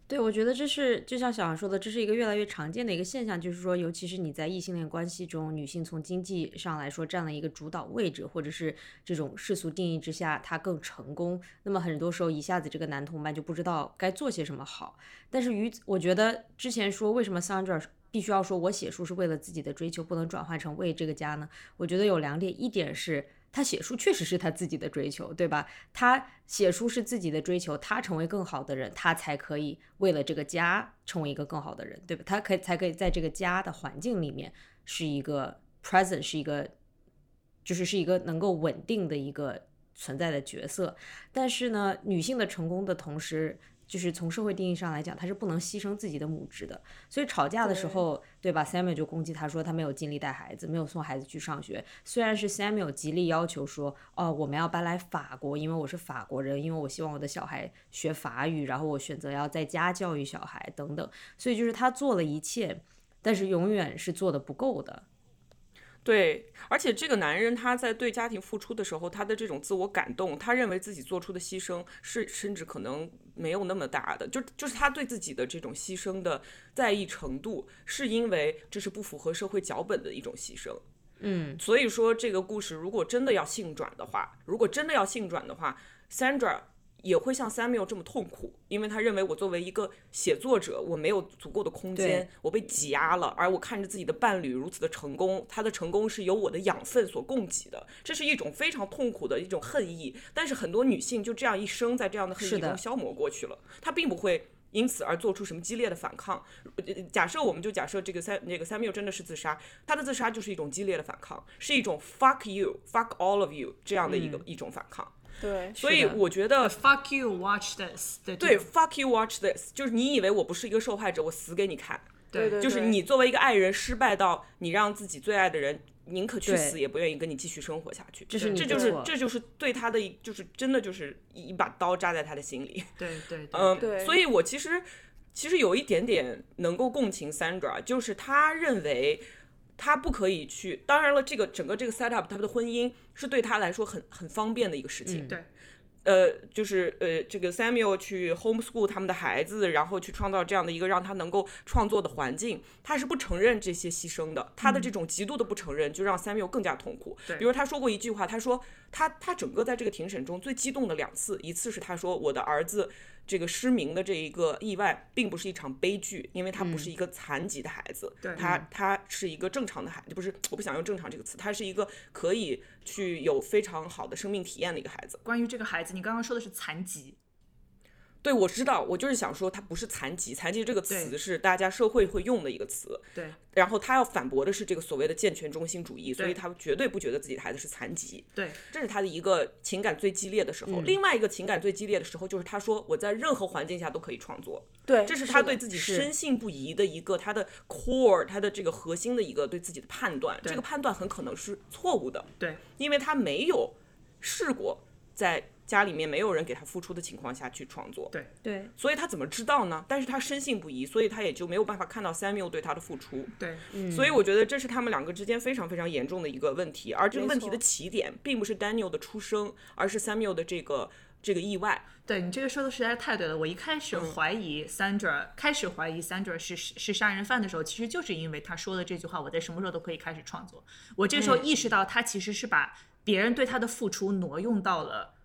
对，我觉得这是就像小杨说的，这是一个越来越常见的一个现象，就是说，尤其是你在异性恋关系中，女性从经济上来说占了一个主导位置，或者是这种世俗定义之下，她更成功，那么很多时候一下子这个男同伴就不知道该做些什么好。但是与我觉得之前说为什么 Sandra。必须要说我写书是为了自己的追求，不能转换成为这个家呢？我觉得有两点，一点是他写书确实是他自己的追求，对吧？他写书是自己的追求，他成为更好的人，他才可以为了这个家成为一个更好的人，对吧？他可以才可以在这个家的环境里面是一个 present，是一个就是是一个能够稳定的一个存在的角色。但是呢，女性的成功的同时。就是从社会定义上来讲，他是不能牺牲自己的母职的。所以吵架的时候，对吧？Samuel 就攻击他说他没有尽力带孩子，没有送孩子去上学。虽然是 Samuel 极力要求说，哦，我们要搬来法国，因为我是法国人，因为我希望我的小孩学法语，然后我选择要在家教育小孩等等。所以就是他做了一切，但是永远是做的不够的。对，而且这个男人他在对家庭付出的时候，他的这种自我感动，他认为自己做出的牺牲是甚至可能没有那么大的，就就是他对自己的这种牺牲的在意程度，是因为这是不符合社会脚本的一种牺牲。嗯，所以说这个故事如果真的要性转的话，如果真的要性转的话，Sandra。也会像 Samuel 这么痛苦，因为他认为我作为一个写作者，我没有足够的空间，我被挤压了，而我看着自己的伴侣如此的成功，他的成功是由我的养分所供给的，这是一种非常痛苦的一种恨意。但是很多女性就这样一生在这样的恨意中消磨过去了，她并不会因此而做出什么激烈的反抗。假设我们就假设这个 Sam 那个 Samuel 真的是自杀，他的自杀就是一种激烈的反抗，是一种 fuck you，fuck all of you 这样的一个一种反抗。对，所以我觉得 fuck you watch this，对对，fuck you watch this，就是你以为我不是一个受害者，我死给你看。对对，就是你作为一个爱人失败到你让自己最爱的人宁可去死也不愿意跟你继续生活下去，这是这就是这就是对他的就是真的就是一把刀扎在他的心里。对对，嗯，对，所以我其实其实有一点点能够共情 Sandra，就是他认为。他不可以去，当然了，这个整个这个 set up，他的婚姻是对他来说很很方便的一个事情。对，呃，就是呃，这个 Samuel 去 homeschool 他们的孩子，然后去创造这样的一个让他能够创作的环境，他是不承认这些牺牲的。他的这种极度的不承认，就让 Samuel 更加痛苦。对，比如他说过一句话，他说他他整个在这个庭审中最激动的两次，一次是他说我的儿子。这个失明的这一个意外，并不是一场悲剧，因为他不是一个残疾的孩子，他他是一个正常的孩子，不是我不想用正常这个词，他是一个可以去有非常好的生命体验的一个孩子。关于这个孩子，你刚刚说的是残疾。对，我知道，我就是想说，他不是残疾，残疾这个词是大家社会会用的一个词。对。然后他要反驳的是这个所谓的健全中心主义，所以他绝对不觉得自己的孩子是残疾。对。这是他的一个情感最激烈的时候。另外一个情感最激烈的时候，就是他说我在任何环境下都可以创作。对。这是他对自己深信不疑的一个他的 core，他的这个核心的一个对自己的判断。这个判断很可能是错误的。对。因为他没有试过在。家里面没有人给他付出的情况下去创作，对对，所以他怎么知道呢？但是他深信不疑，所以他也就没有办法看到 Samuel 对他的付出，对，所以我觉得这是他们两个之间非常非常严重的一个问题。而这个问题的起点并不是 Daniel 的出生，而是 Samuel 的这个这个意外。对你这个说的实在是太对了。我一开始怀疑 Sandra，开始怀疑 Sandra 是是杀人犯的时候，其实就是因为他说的这句话：“我在什么时候都可以开始创作。”我这时候意识到，他其实是把别人对他的付出挪用到了。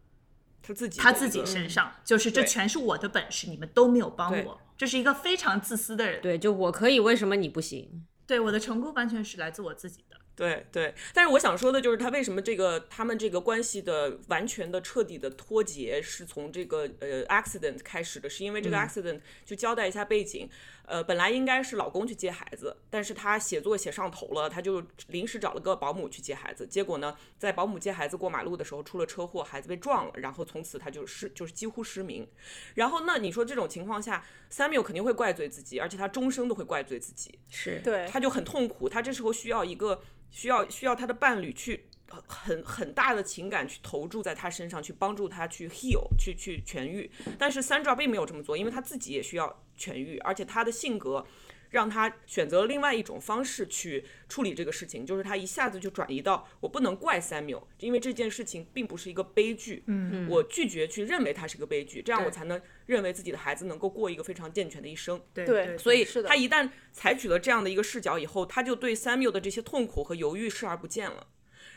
他自己，他自己身上就是这全是我的本事，你们都没有帮我，这是一个非常自私的人。对，就我可以，为什么你不行？对，我的成功完全是来自我自己的。对对，但是我想说的就是他为什么这个他们这个关系的完全的彻底的脱节是从这个呃 accident 开始的，是因为这个 accident 就交代一下背景。呃，本来应该是老公去接孩子，但是他写作写上头了，他就临时找了个保姆去接孩子。结果呢，在保姆接孩子过马路的时候出了车祸，孩子被撞了，然后从此他就失，就是几乎失明。然后那你说这种情况下，Samuel 肯定会怪罪自己，而且他终生都会怪罪自己。是对，他就很痛苦，他这时候需要一个需要需要他的伴侣去。很很大的情感去投注在他身上，去帮助他去 heal，去去痊愈。但是 Sandra 并没有这么做，因为他自己也需要痊愈，而且他的性格让他选择了另外一种方式去处理这个事情，就是他一下子就转移到我不能怪 Samuel，因为这件事情并不是一个悲剧。嗯，我拒绝去认为它是个悲剧，这样我才能认为自己的孩子能够过一个非常健全的一生。对，所以是的。他一旦采取了这样的一个视角以后，他就对 Samuel 的这些痛苦和犹豫视而不见了。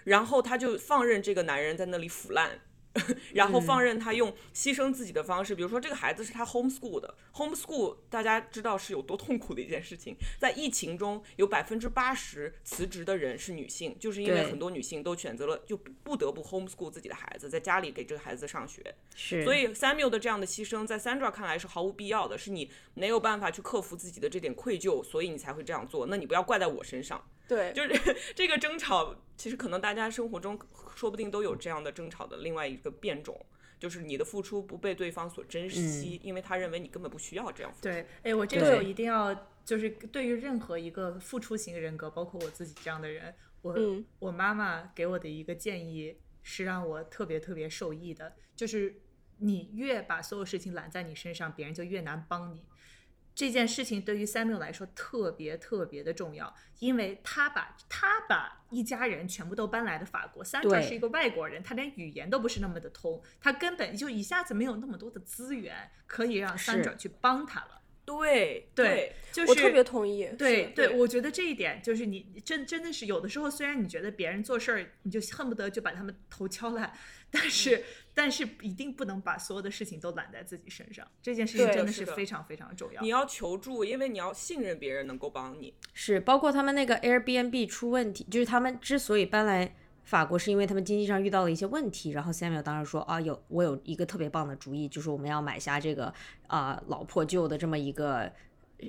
然后他就放任这个男人在那里腐烂，然后放任他用牺牲自己的方式，比如说这个孩子是他 homeschool 的，homeschool 大家知道是有多痛苦的一件事情，在疫情中有百分之八十辞职的人是女性，就是因为很多女性都选择了就不得不 homeschool 自己的孩子，在家里给这个孩子上学，是，所以 Samuel 的这样的牺牲，在 Sandra 看来是毫无必要的，是你没有办法去克服自己的这点愧疚，所以你才会这样做。那你不要怪在我身上。对，就是 这个争吵，其实可能大家生活中说不定都有这样的争吵的另外一个变种，就是你的付出不被对方所珍惜，因为他认为你根本不需要这样付出。对，哎，我这个时候一定要，就是对于任何一个付出型人格，包括我自己这样的人，我、嗯我妈妈给我的一个建议是让我特别特别受益的，就是你越把所有事情揽在你身上，别人就越难帮你。这件事情对于 Samuel 来说特别特别的重要，因为他把他把一家人全部都搬来了法国，Sandra 是一个外国人，他连语言都不是那么的通，他根本就一下子没有那么多的资源可以让是 Sandra 去帮他了。对对，就是我特别同意。对对，对我觉得这一点就是你你真真的是有的时候，虽然你觉得别人做事儿，你就恨不得就把他们头敲烂，但是、但是一定不能把所有的事情都揽在自己身上。这件事情真的是非常非常重要你。要求助，因为你要信任别人能够帮你。是，包括他们那个 Airbnb 出问题，就是他们之所以搬来法国，是因为他们经济上遇到了一些问题。然后 Samuel 当时说啊，有我有一个特别棒的主意，就是我们要买下这个啊、老破旧的这么一个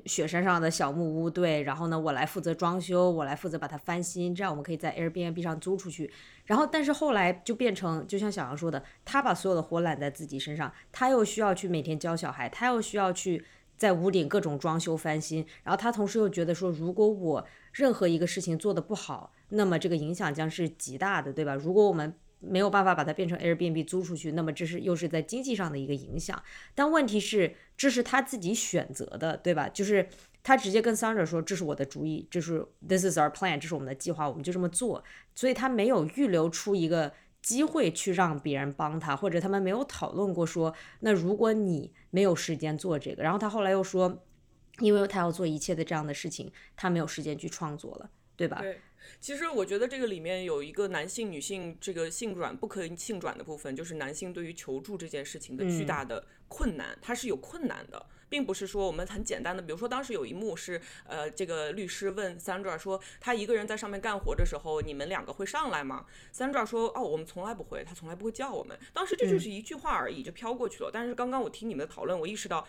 雪山上的小木屋，对，然后呢，我来负责装修，我来负责把它翻新，这样我们可以在 Airbnb 上租出去。然后，但是后来就变成，就像小杨说的，他把所有的活揽在自己身上，他又需要去每天教小孩，他又需要去在屋顶各种装修翻新，然后他同时又觉得说，如果我任何一个事情做得不好，那么这个影响将是极大的，对吧？如果我们没有办法把它变成 Airbnb 租出去，那么这是又是在经济上的一个影响。但问题是，这是他自己选择的，对吧？就是他直接跟 Sandra 说：“这是我的主意，这是 This is our plan，这是我们的计划，我们就这么做。”所以他没有预留出一个机会去让别人帮他，或者他们没有讨论过说，那如果你没有时间做这个，然后他后来又说，因为他要做一切的这样的事情，他没有时间去创作了，对吧？对，其实我觉得这个里面有一个男性、女性这个性转不可性转的部分，就是男性对于求助这件事情的巨大的困难，他是有困难的。并不是说我们很简单的，比如说当时有一幕是，呃，这个律师问 Sandra 说，他一个人在上面干活的时候，你们两个会上来吗？Sandra 说，哦，我们从来不会，他从来不会叫我们。当时这就是一句话而已，就飘过去了。但是刚刚我听你们的讨论，我意识到。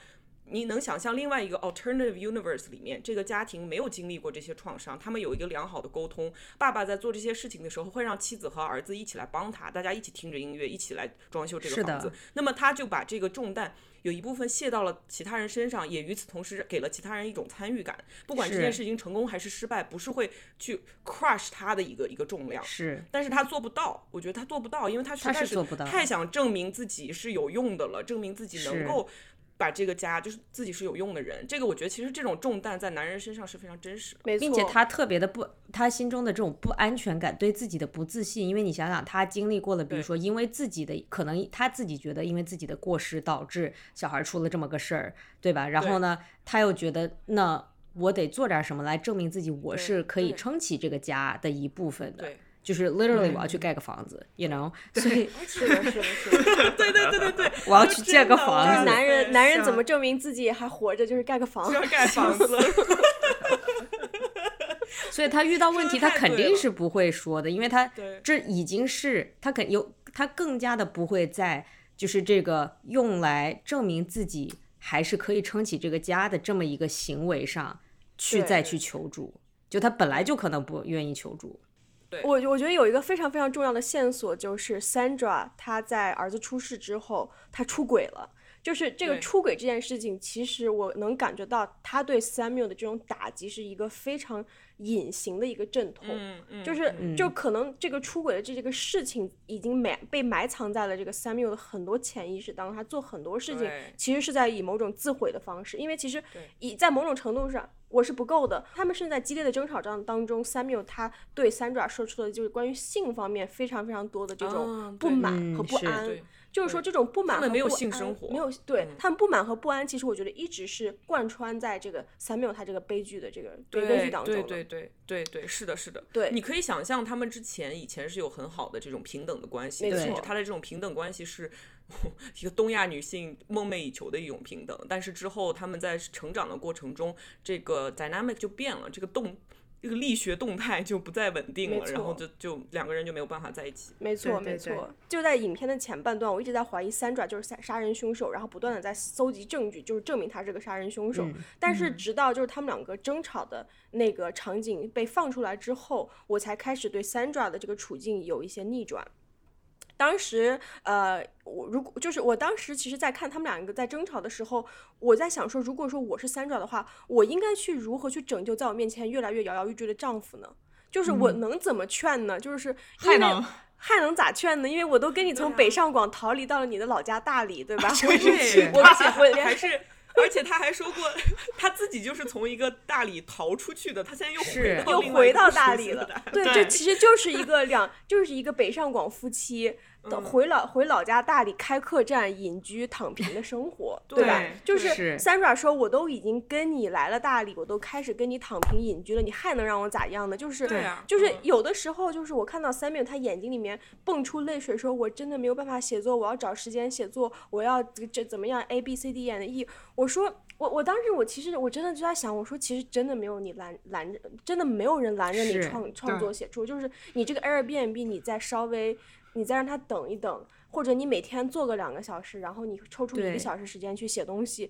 你能想象另外一个 alternative universe 里面，这个家庭没有经历过这些创伤，他们有一个良好的沟通。爸爸在做这些事情的时候，会让妻子和儿子一起来帮他，大家一起听着音乐，一起来装修这个房子。那么他就把这个重担有一部分卸到了其他人身上，也与此同时给了其他人一种参与感。不管这件事情成功还是失败，不是会去 crush 他的一个一个重量。是，但是他做不到，我觉得他做不到，因为他实在是太想证明自己是有用的了，证明自己能够把这个家就是自己是有用的人。这个我觉得其实这种重担在男人身上是非常真实的。没错，并且他特别的不，他心中的这种不安全感，对自己的不自信，因为你想想，他经历过了，比如说因为自己的可能他自己觉得因为自己的过失导致小孩出了这么个事儿，对吧？然后呢，他又觉得那我得做点什么来证明自己我是可以撑起这个家的一部分的对，就是 literally 我要去盖个房子，you know，所以是的，是的，是的。对对对对对，我要去建个房子就是男人，男人怎么证明自己还活着？就是盖个房就。要盖房子。所以他遇到问题，他肯定是不会说的，因为他这已经是他肯有他更加的不会在就是这个用来证明自己还是可以撑起这个家的这么一个行为上去再去求助，就他本来就可能不愿意求助。我我觉得有一个非常非常重要的线索，就是 Sandra 她在儿子出事之后，她出轨了。就是这个出轨这件事情，其实我能感觉到他对 Samuel 的这种打击是一个非常隐形的一个阵痛。嗯嗯，就是嗯就可能这个出轨的这这个事情已经埋被埋藏在了这个 Samuel 的很多潜意识当中，他做很多事情其实是在以某种自毁的方式，因为其实以在某种程度上我是不够的。他们是在激烈的争吵当当中，Samuel 他对 Sandra 说出了就是关于性方面非常非常多的这种不满和不安。对就是说这种不满和他们没有不安性生活没有对、嗯他们不满和不安，其实我觉得一直是贯穿在这个 Samuel 他这个悲剧的这个悲悲剧对当中的。对对对对对，是的，是的。对你可以想象他们之前以前是有很好的这种平等的关系甚至他的这种平等关系是 一个东亚女性梦寐以求的一种平等。但是之后他们在成长的过程中，这个 dynamic 就变了，这个动。这个力学动态就不再稳定了，然后就就两个人就没有办法在一起。没错，对对没错，就在影片的前半段，我一直在怀疑 Sandra 就是杀杀人凶手，然后不断的在搜集证据，就是证明他是个杀人凶手。嗯但是直到就是他们两个争吵的那个场景被放出来之后，我才开始对 Sandra 的这个处境有一些逆转。当时，呃，我如果就是我当时其实，在看他们两个在争吵的时候，我在想说，如果说我是 Sandra 的话，我应该去如何去拯救在我面前越来越摇摇欲坠的丈夫呢？就是我能怎么劝呢？就是还能还能咋劝呢？因为我都跟你从北上广逃离到了你的老家大理，对吧？我对，我而且我连还是，而且他还说过，他自己就是从一个大理逃出去的，他现在又回到又回到大理了。对，对这其实就是一个两，就是一个北上广夫妻嗯的回老回老家大理开客栈、隐居、躺平的生活，对吧？就是是 Sandra 说，我都已经跟你来了大理，我都开始跟你躺平隐居了，你还能让我咋样呢？就是对啊就是嗯有的时候，就是我看到 Samuel 他眼睛里面蹦出泪水，说我真的没有办法写作，我要找时间写作，我要这这怎么样 A B C D 演的 E，我说。我我当时我其实我真的就在想，我说其实真的没有你拦拦着，真的没有人拦着你创创作写出，就是你这个 Airbnb 你再稍微你再让他等一等，或者你每天做个两个小时，然后你抽出一个小时时间去写东西，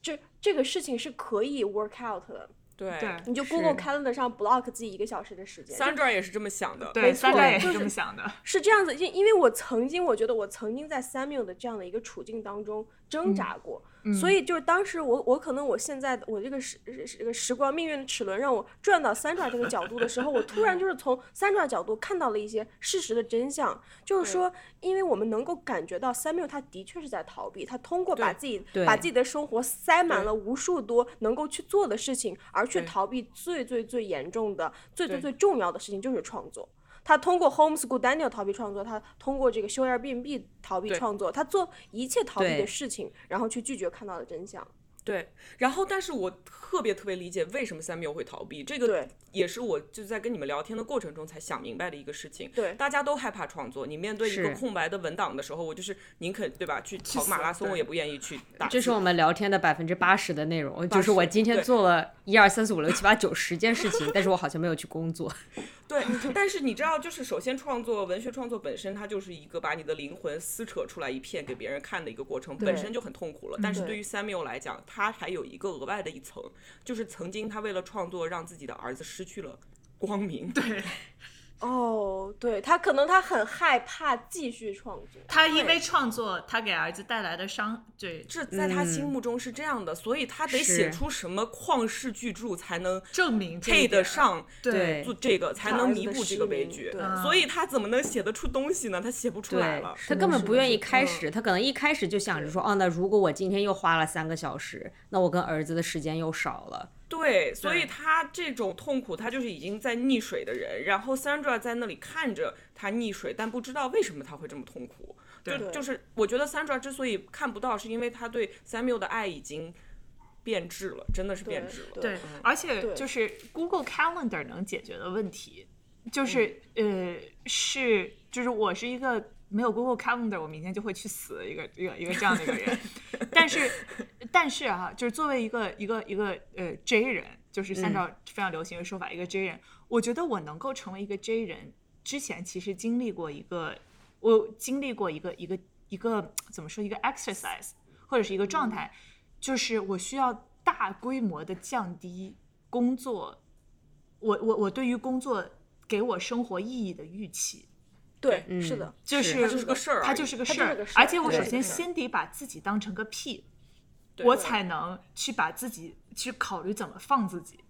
这这个事情是可以 work out 的。对对你就 Google Calendar 上 block 自己一个小时的时间，就，Sandra 也是这么想的。对，没错三代也就是是这么想的。是这样子，因因为我曾经，我觉得我曾经在 Samuel 的这样的一个处境当中挣扎过，所以就是当时我我可能我现在的我这个时时这个时光命运的齿轮让我转到 Sandra 这个角度的时候，我突然就是从 Sandra 角度看到了一些事实的真相，就是说，因为我们能够感觉到 Samuel 他的确是在逃避，他通过把自己把自己的生活塞满了无数多能够去做的事情，而去逃避最最最严重的、最最最重要的事情，就是创作。他通过 homeschool Daniel 逃避创作，他通过这个修 Airbnb 逃避创作，他做一切逃避的事情，然后去拒绝看到的真相。对，然后但是我特别特别理解为什么 Samuel 会逃避，这个也是我就是在跟你们聊天的过程中才想明白的一个事情。对大家都害怕创作，你面对一个空白的文档的时候，我就是宁肯对吧，去跑马拉松，我也不愿意去打。这是我们聊天的百分之八十的内容，就是我今天做了一二三四五六七八九十件事情，但是我好像没有去工作。对，但是你知道，就是首先创作文学创作本身，它就是一个把你的灵魂撕扯出来一片给别人看的一个过程，本身就很痛苦了。但是对对于 Samuel 来讲，他他还有一个额外的一层，就是曾经他为了创作让自己的儿子失去了光明。对，哦，对他可能他很害怕继续创作，他因为创作，他给儿子带来的伤，对，这在他心目中是这样的，所以他得写出什么旷世巨著才能证明配得上对做这个，才能弥补这个悲剧对。所以他怎么能写得出东西呢？他写不出来了。他根本不愿意开始，他可能一开始就想着说，哦，那如果我今天又花了三个小时，那我跟儿子的时间又少了。对，所以他这种痛苦，他就是已经在溺水的人，然后 Sandra 在那里看着他溺水，但不知道为什么他会这么痛苦。就对就是我觉得 Sandra 之所以看不到，是因为他对 Samuel 的爱已经变质了，真的是变质了。对对，而且就是 Google Calendar 能解决的问题，就是、呃是就是我是一个没有 Google Calendar，我明天就会去死一个一个一个这样的一个人，但是 但是啊，就是作为一个一个一个呃 J 人，就是按照非常流行的说法，一个 J 人，我觉得我能够成为一个 J 人，之前其实经历过一个，我经历过一个一个一个怎么说一个 exercise 或者是一个状态，就是我需要大规模的降低工作，我我我对于工作给我生活意义的预期。对，嗯是的，就是它就是个事儿而它就是个事儿而且我首先先得把自己当成个屁，我才能去把自己去考虑怎么放自己，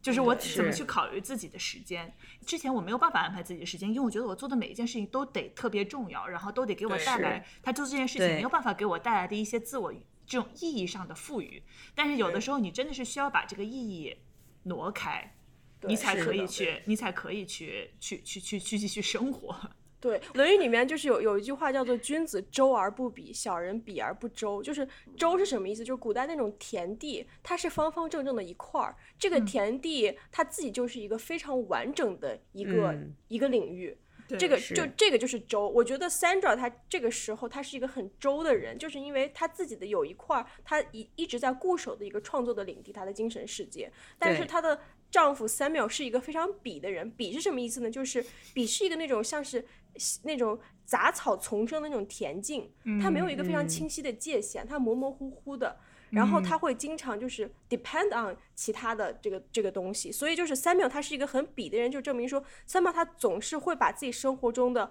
就是我怎么去考虑自己的时间。之前我没有办法安排自己的时间，因为我觉得我做的每一件事情都得特别重要，然后都得给我带来，他做这件事情没有办法给我带来的一些自我这种意义上的赋予。但是有的时候你真的是需要把这个意义挪开，你才可以去，你才可以去去去去去继续生活。对，《论语》里面就是有有一句话叫做“君子周而不比，小人比而不周”。就是“周”是什么意思？就是古代那种田地，它是方方正正的一块儿，这个田地它自己就是一个非常完整的一个、嗯一个领域。这个就这个就是周，我觉得 Sandra 她这个时候她是一个很周的人，就是因为她自己的有一块儿，她一一直在固守的一个创作的领地，她的精神世界。但是对她的丈夫 Samuel 是一个非常鄙的人，鄙是什么意思呢？就是鄙是一个那种像是那种杂草丛生的那种田径，他没有一个非常嗯。清晰的界限，他模模糊糊的。然后他会经常就是 depend on 其他的这个这个东西，所以就是 Samuel 他是一个很比的人，就证明说 Samuel 他总是会把自己生活中的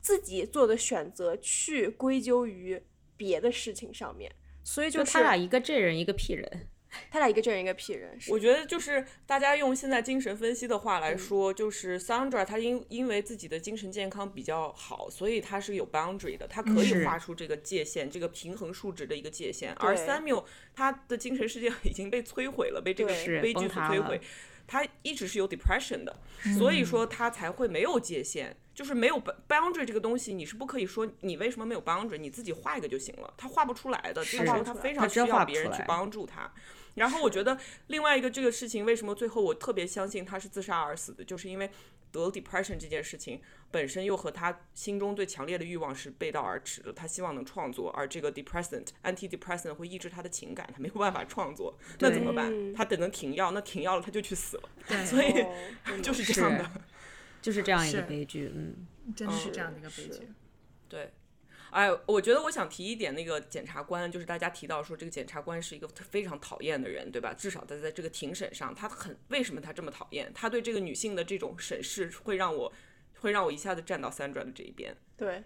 自己做的选择去归咎于别的事情上面，所以就是他俩一个这人一个屁人，他俩一个正人一个屁人，我觉得就是大家用现在精神分析的话嗯来说，就是 Sandra 她因因为自己的精神健康比较好，所以她是有 boundary 的，她可以画出这个界限，这个平衡数值的一个界限。而 Samuel 他的精神世界 已经被摧毁了，被这个悲剧所摧毁。他一直是有 depression 的，所以说他才会没有界限，就是没有 boundary 这个东西，你是不可以说你为什么没有 boundary，你自己画一个就行了，他画不出来的，这个时候他非常需要别人去帮助他。然后我觉得另外一个这个事情，为什么最后我特别相信他是自杀而死的，就是因为得 depression 这件事情本身又和他心中最强烈的欲望是背道而驰的。他希望能创作，而这个 depressant antidepressant 会抑制他的情感，他没有办法创作，那怎么办？嗯他只能停药，那停药了他就去死了，对，所以哦 就是这样的。就是这样一个悲剧，嗯，真的是这样的一个悲剧。对，哎，我觉得我想提一点，那个检察官，就是大家提到说这个检察官是一个非常讨厌的人，对吧？至少他在这个庭审上，他很为什么他这么讨厌？他对这个女性的这种审视，会让我会让我一下子站到 Sandra 的这一边。对，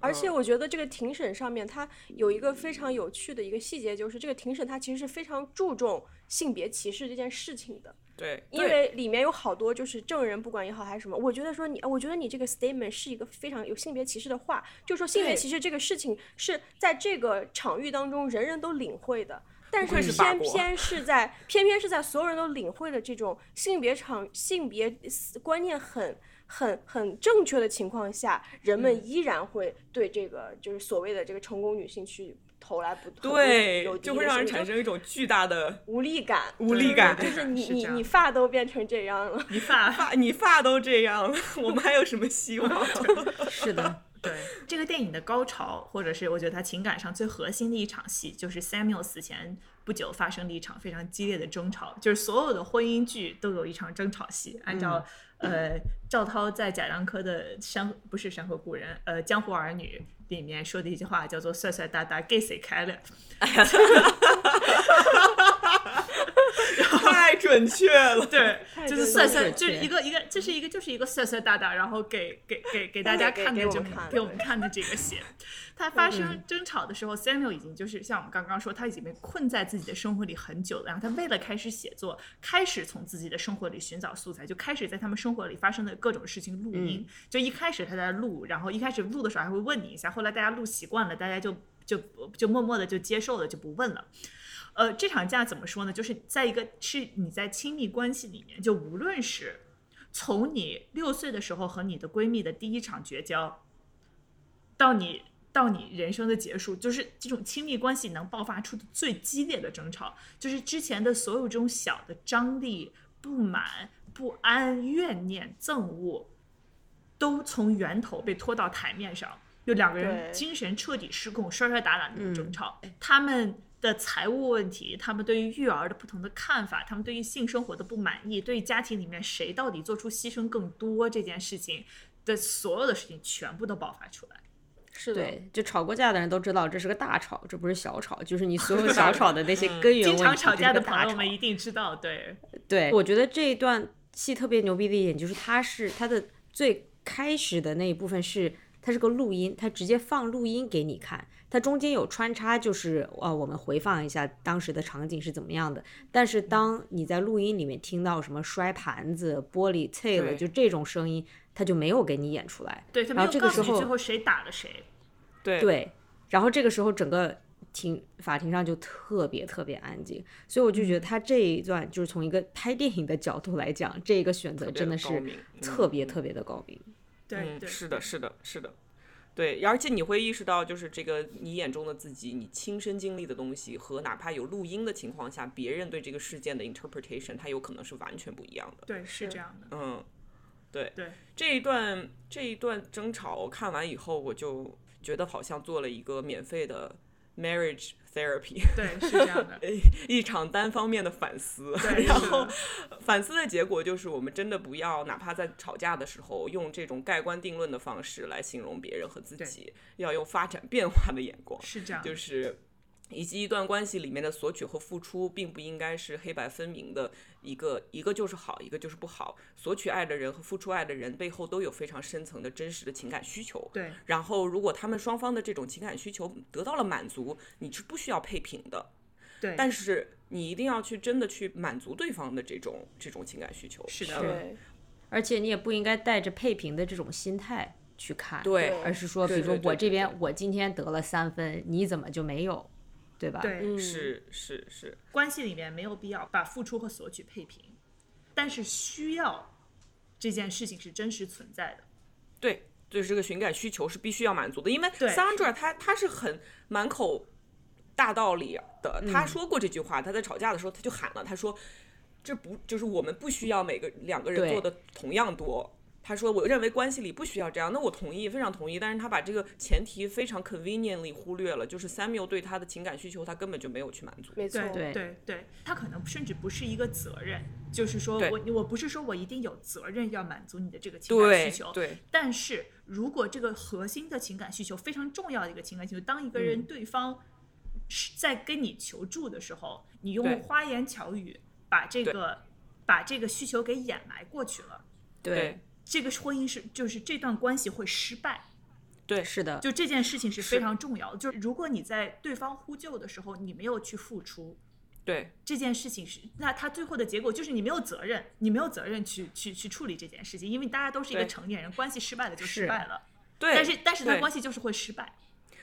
而且我觉得这个庭审上面，它有一个非常有趣的一个细节，就是这个庭审它其实是非常注重性别歧视这件事情的。对，因为里面有好多就是证人，不管也好还是什么，我觉得说你，我觉得你这个 statement 是一个非常有性别歧视的话，就说性别歧视这个事情是在这个场域当中人人都领会的。但是偏偏是在偏偏是在所有人都领会的这种性别场性别观念很很很正确的情况下，人们嗯依然会对这个就是所谓的这个成功女性去投来不对，就会让人产生一种巨大的无力感，无力感。就是你你你发都变成这样了。你发发你发都这样了，我们还有什么希望？是的，对这个电影的高潮，或者是我觉得他情感上最核心的一场戏，就是 Samuel 死前不久发生的一场非常激烈的争吵。就是所有的婚姻剧都有一场争吵戏，按照、呃赵涛在贾樟柯的《山不是山河故人》呃《江湖儿女》里面说的一句话，叫做“帅帅大大给谁开了”。太准确了。对，就是准帅帅，就是一个一个，这是一个就是一个帅帅大大，然后给给给给大家看的这么给我们看给我们看的这个鞋。他发生争吵的时候，Samuel 已经就是像我们刚刚说，他已经被困在自己的生活里很久了。然后他为了开始写作，开始从自己的生活里寻找素材，就开始在他们生活里发生的各种事情录音。就一开始他在录，然后一开始录的时候还会问你一下，后来大家录习惯了，大家就就就默默的就接受了，就不问了。呃，这场架怎么说呢？就是在一个是你在亲密关系里面，就无论是从你六岁的时候和你的闺蜜的第一场绝交，到你到你人生的结束，就是这种亲密关系能爆发出的最激烈的争吵，就是之前的所有这种小的张力、不满、不安、怨念、憎恶，都从源头被拖到台面上。就两个人精神彻底失控、摔摔打打的那种争吵，他们的财务问题，他们对于育儿的不同的看法，他们对于性生活的不满意，对于家庭里面谁到底做出牺牲更多这件事情的所有的事情，全部都爆发出来。是的，对，就吵过架的人都知道这是个大吵，这不是小吵，就是你所有 小吵的那些根源问题，经常吵架的朋友们一定知道，对，对，我觉得这一段戏特别牛逼的一点就是，它是它的最开始的那一部分是它是个录音，它直接放录音给你看，它中间有穿插，就是呃我们回放一下当时的场景是怎么样的。但是当你在录音里面听到什么摔盘子、玻璃碎了，就这种声音，他就没有给你演出来。对他没然有告诉你后这个时候最后谁打了谁，对对，然后这个时候整个庭法庭上就特别特别安静，所以我就觉得他这一段就是从一个拍电影的角度来讲，这个选择真的是特别嗯特别的高明。对，是的，是的，是的，对，而且你会意识到，就是这个你眼中的自己，你亲身经历的东西和哪怕有录音的情况下，别人对这个事件的 interpretation，它有可能是完全不一样的。对，是这样的，嗯，对，对，这一段这一段争吵，我看完以后，我就觉得好像做了一个免费的 marriage therapy。对，是这样的，一场单方面的反思，对然后反思的结果就是，我们真的不要哪怕在吵架的时候用这种盖棺定论的方式来形容别人和自己，要用发展变化的眼光，是这样，就是。以及一段关系里面的索取和付出，并不应该是黑白分明的一个，一个就是好，一个就是不好。索取爱的人和付出爱的人背后都有非常深层的真实的情感需求。对，然后，如果他们双方的这种情感需求得到了满足，你是不需要配平的。对，但是你一定要去真的去满足对方的这种这种情感需求。是的而且你也不应该带着配平的这种心态去看，对对而是说，比如说我这边我今天得了三分，你怎么就没有，对吧？对，嗯是是是，关系里面没有必要把付出和索取配平，但是需要这件事情是真实存在的。对，就是这个情感需求是必须要满足的，因为 Sandra 她她是很满口大道理的，嗯她说过这句话，她在吵架的时候她就喊了，她说这不就是我们不需要每个两个人做的同样多。她说：“我认为关系里不需要这样。”那我同意，非常同意。但是他把这个前提非常 conveniently 忽略了，就是 Samuel 对他的情感需求，他根本就没有去满足。没错，对对对对，他可能甚至不是一个责任，就是说我我不是说我一定有责任要满足你的这个情感需求，对但是如果这个核心的情感需求非常重要的一个情感需求，当一个嗯人对方是在跟你求助的时候，你用花言巧语把这个把这个需求给掩埋过去了，对这个婚姻是就是这段关系会失败。对是的，就这件事情是非常重要的，就是如果你在对方呼救的时候，你没有去付出，对这件事情是，那他最后的结果就是你没有责任，你没有责任去去去处理这件事情，因为大家都是一个成年人，关系失败了就失败了。对，但是但是他关系就是会失败，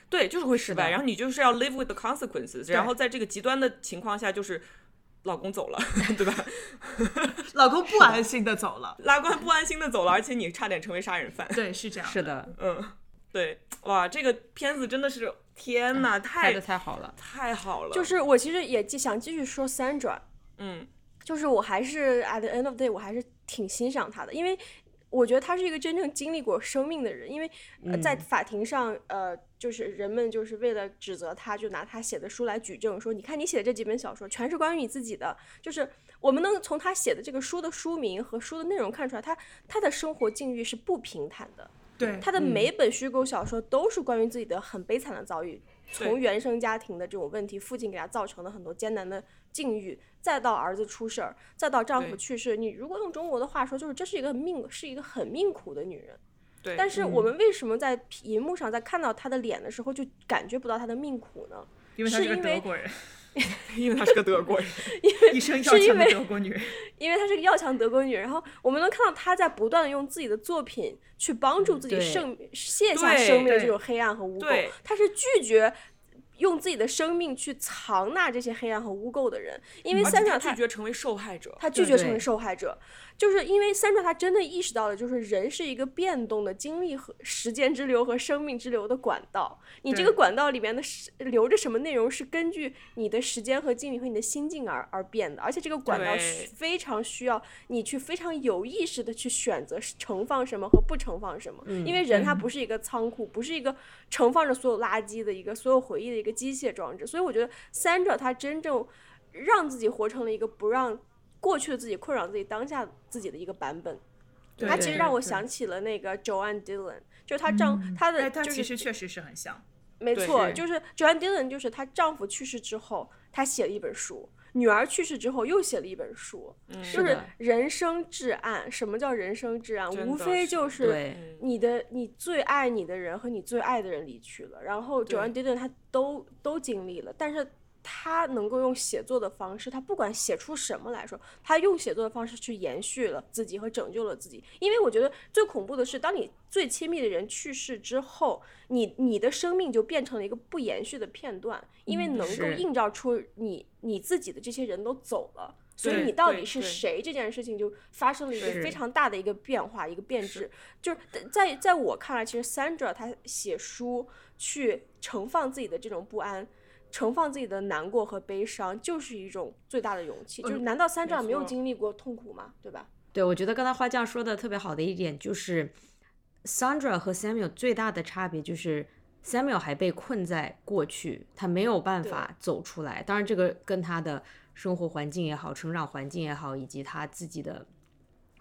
对，就是会失败，然后你就是要 live with the consequences，然后在这个极端的情况下，就是老公走了，对吧？老公不安心的走了。拉官不安心的走了，而且你差点成为杀人犯。对，是这样。是，的，嗯，对，哇，这个片子真的是天呐，拍太的太好了，太好了，就是我其实也继想继续说 Sandra，嗯，就是我还是 at the end of the day，我还是挺欣赏他的，因为我觉得他是一个真正经历过生命的人。因为、呃、在法庭上，呃，就是人们就是为了指责他，就拿他写的书来举证，说你看你写的这几本小说全是关于你自己的，就是我们能从他写的这个书的书名和书的内容看出来，他他的生活境遇是不平坦的。对，他的每本虚构小说都是关于自己的很悲惨的遭遇，从原生家庭的这种问题，父亲给他造成的很多艰难的境遇，再到儿子出事儿，再到丈夫去世。你如果用中国的话说，就是这是一个命，是一个很命苦的女人。对，但是我们为什么在荧幕上在看到她的脸的时候，就感觉不到她的命苦呢？因为她是德国人，因为她是个德国人，一生要强的是因为德国女人。因为她是个要强德国女人，然后我们能看到她在不断的用自己的作品去帮助自己对生卸下生命的这种黑暗和污垢，她是拒绝用自己的生命去藏纳这些黑暗和污垢的人，因为三傻他拒绝成为受害者，他拒绝成为受害者，就是因为三长他真的意识到了，就是人是一个变动的经历和时间之流和生命之流的管道。你这个管道里面的是流着什么内容，是根据你的时间和精力和你的心境而而变的，而且这个管道需非常需要你去非常有意识的去选择盛放什么和不盛放什么，因为人他。不是一个仓库，不是一个盛放着所有垃圾的一个所有回忆的一个机械装置，所以我觉得三者他真正让自己活成了一个不让过去的自己困扰自己当下自己的一个版本。对他其实让我想起了那个 Joanne Dillon，就是她丈、她的哎，他就是其实确实是很像。没错，就是 Joanne Dillon，就是她丈夫去世之后，她写了一本书；女儿去世之后又写了一本书，就是人生至暗。什么叫人生至暗？无非就是，你的你最爱你的人和你最爱的人离去了，然后 Joanne Dillon 她都都经历了，但是她能够用写作的方式，他不管写出什么来说，他用写作的方式去延续了自己和拯救了自己。因为我觉得最恐怖的是，当你最亲密的人去世之后，你你的生命就变成了一个不延续的片段，因为能够映照出你你自己的这些人都走了。所以你到底是谁这件事情就发生了一个非常大的一个变化，一个变质。就是在在我看来，其实 Sandra 她写书去盛放自己的这种不安。盛放自己的难过和悲伤，就是一种最大的勇气。就是难道 Sandra 没有经历过痛苦吗？对吧？对，我觉得刚才花匠说的特别好的一点就是，Sandra 和 Samuel 最大的差别就是 Samuel 还被困在过去，他没有办法走出来。当然，这个跟他的生活环境也好、成长环境也好，以及他自己的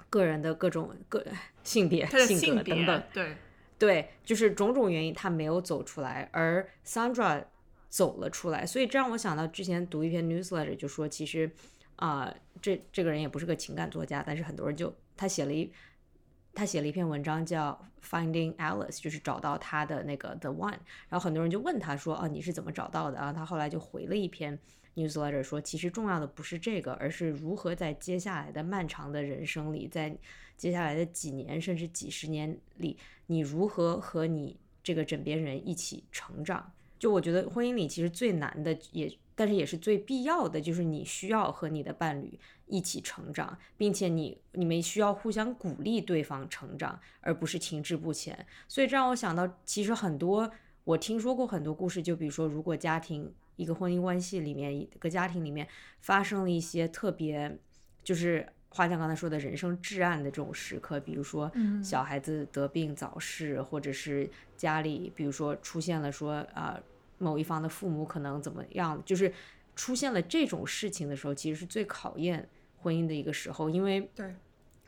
个人的各种个性别、性格等等，对，对，就是种种原因他没有走出来，而 Sandra 走了出来，所以这让我想到之前读一篇 newsletter，就说其实啊、这这个人也不是个情感作家，但是很多人就他写了一他写了一篇文章叫 Finding Alice，就是找到他的那个 The One，然后很多人就问他说，啊，你是怎么找到的啊？他后来就回了一篇 newsletter 说，其实重要的不是这个，而是如何在接下来的漫长的人生里，在接下来的几年甚至几十年里，你如何和你这个枕边人一起成长。就我觉得婚姻里其实最难的也，但是也是最必要的，就是你需要和你的伴侣一起成长，并且你你们需要互相鼓励对方成长，而不是停滞不前。所以这让我想到，其实很多我听说过很多故事，就比如说，如果家庭一个婚姻关系里面，一个家庭里面发生了一些特别，就是花匠刚才说的人生至暗的这种时刻，比如说小孩子得病早逝，或者是家里比如说出现了说啊、呃某一方的父母可能怎么样，就是出现了这种事情的时候，其实是最考验婚姻的一个时候，因为对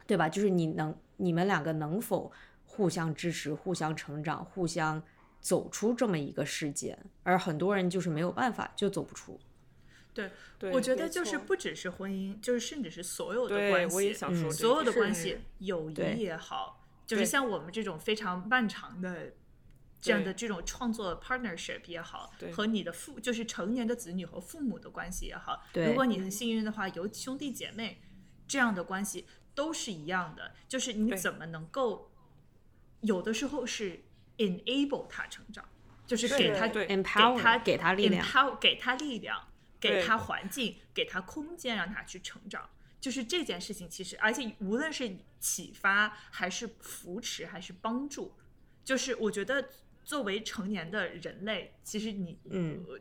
对吧？就是你能你们两个能否互相支持、互相成长、互相走出这么一个事件，而很多人就是没有办法，就走不出。对，对我觉得就是不只是婚姻，就是甚至是所有的关系，我也想说嗯所有的关系，友谊也好，就是像我们这种非常漫长的这样的这种创作 partnership 也好对，和你的父就是成年的子女和父母的关系也好，对。如果你很幸运的话，有兄弟姐妹这样的关系都是一样的，就是你怎么能够有的时候是 enable 他成长，就是给他对。给 Empower，他给他力量。empower 给他力量，给他环境，给他空间，让他去成长。就是这件事情，其实而且无论是启发还是扶持还是帮助，就是我觉得作为成年的人类，其实你嗯呃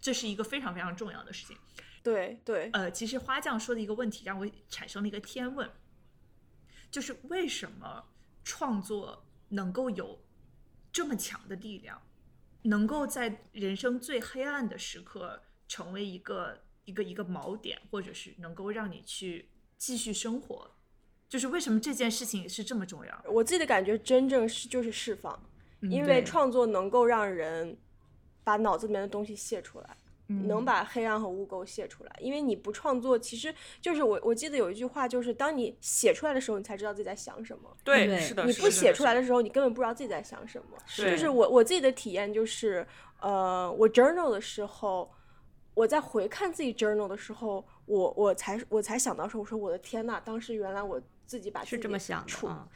这是一个非常非常重要的事情。对对，呃，其实花匠说的一个问题让我产生了一个天问，就是为什么创作能够有这么强的力量，能够在人生最黑暗的时刻成为一个一个一个锚点，或者是能够让你去继续生活，就是为什么这件事情是这么重要？我自己的感觉真正是就是释放，嗯因为创作能够让人把脑子里面的东西泄出来。嗯能把黑暗和污垢泄出来，因为你不创作，其实就是我我记得有一句话，就是当你写出来的时候，你才知道自己在想什么。对，是的，你不写出来的时候，你根本不知道自己在想什么。是就是我我自己的体验就是，呃，我 journal 的时候，我在回看自己 journal 的时候，我我才我才想到说，我说我的天呐，当时原来我自己把自己是这么想处的啊。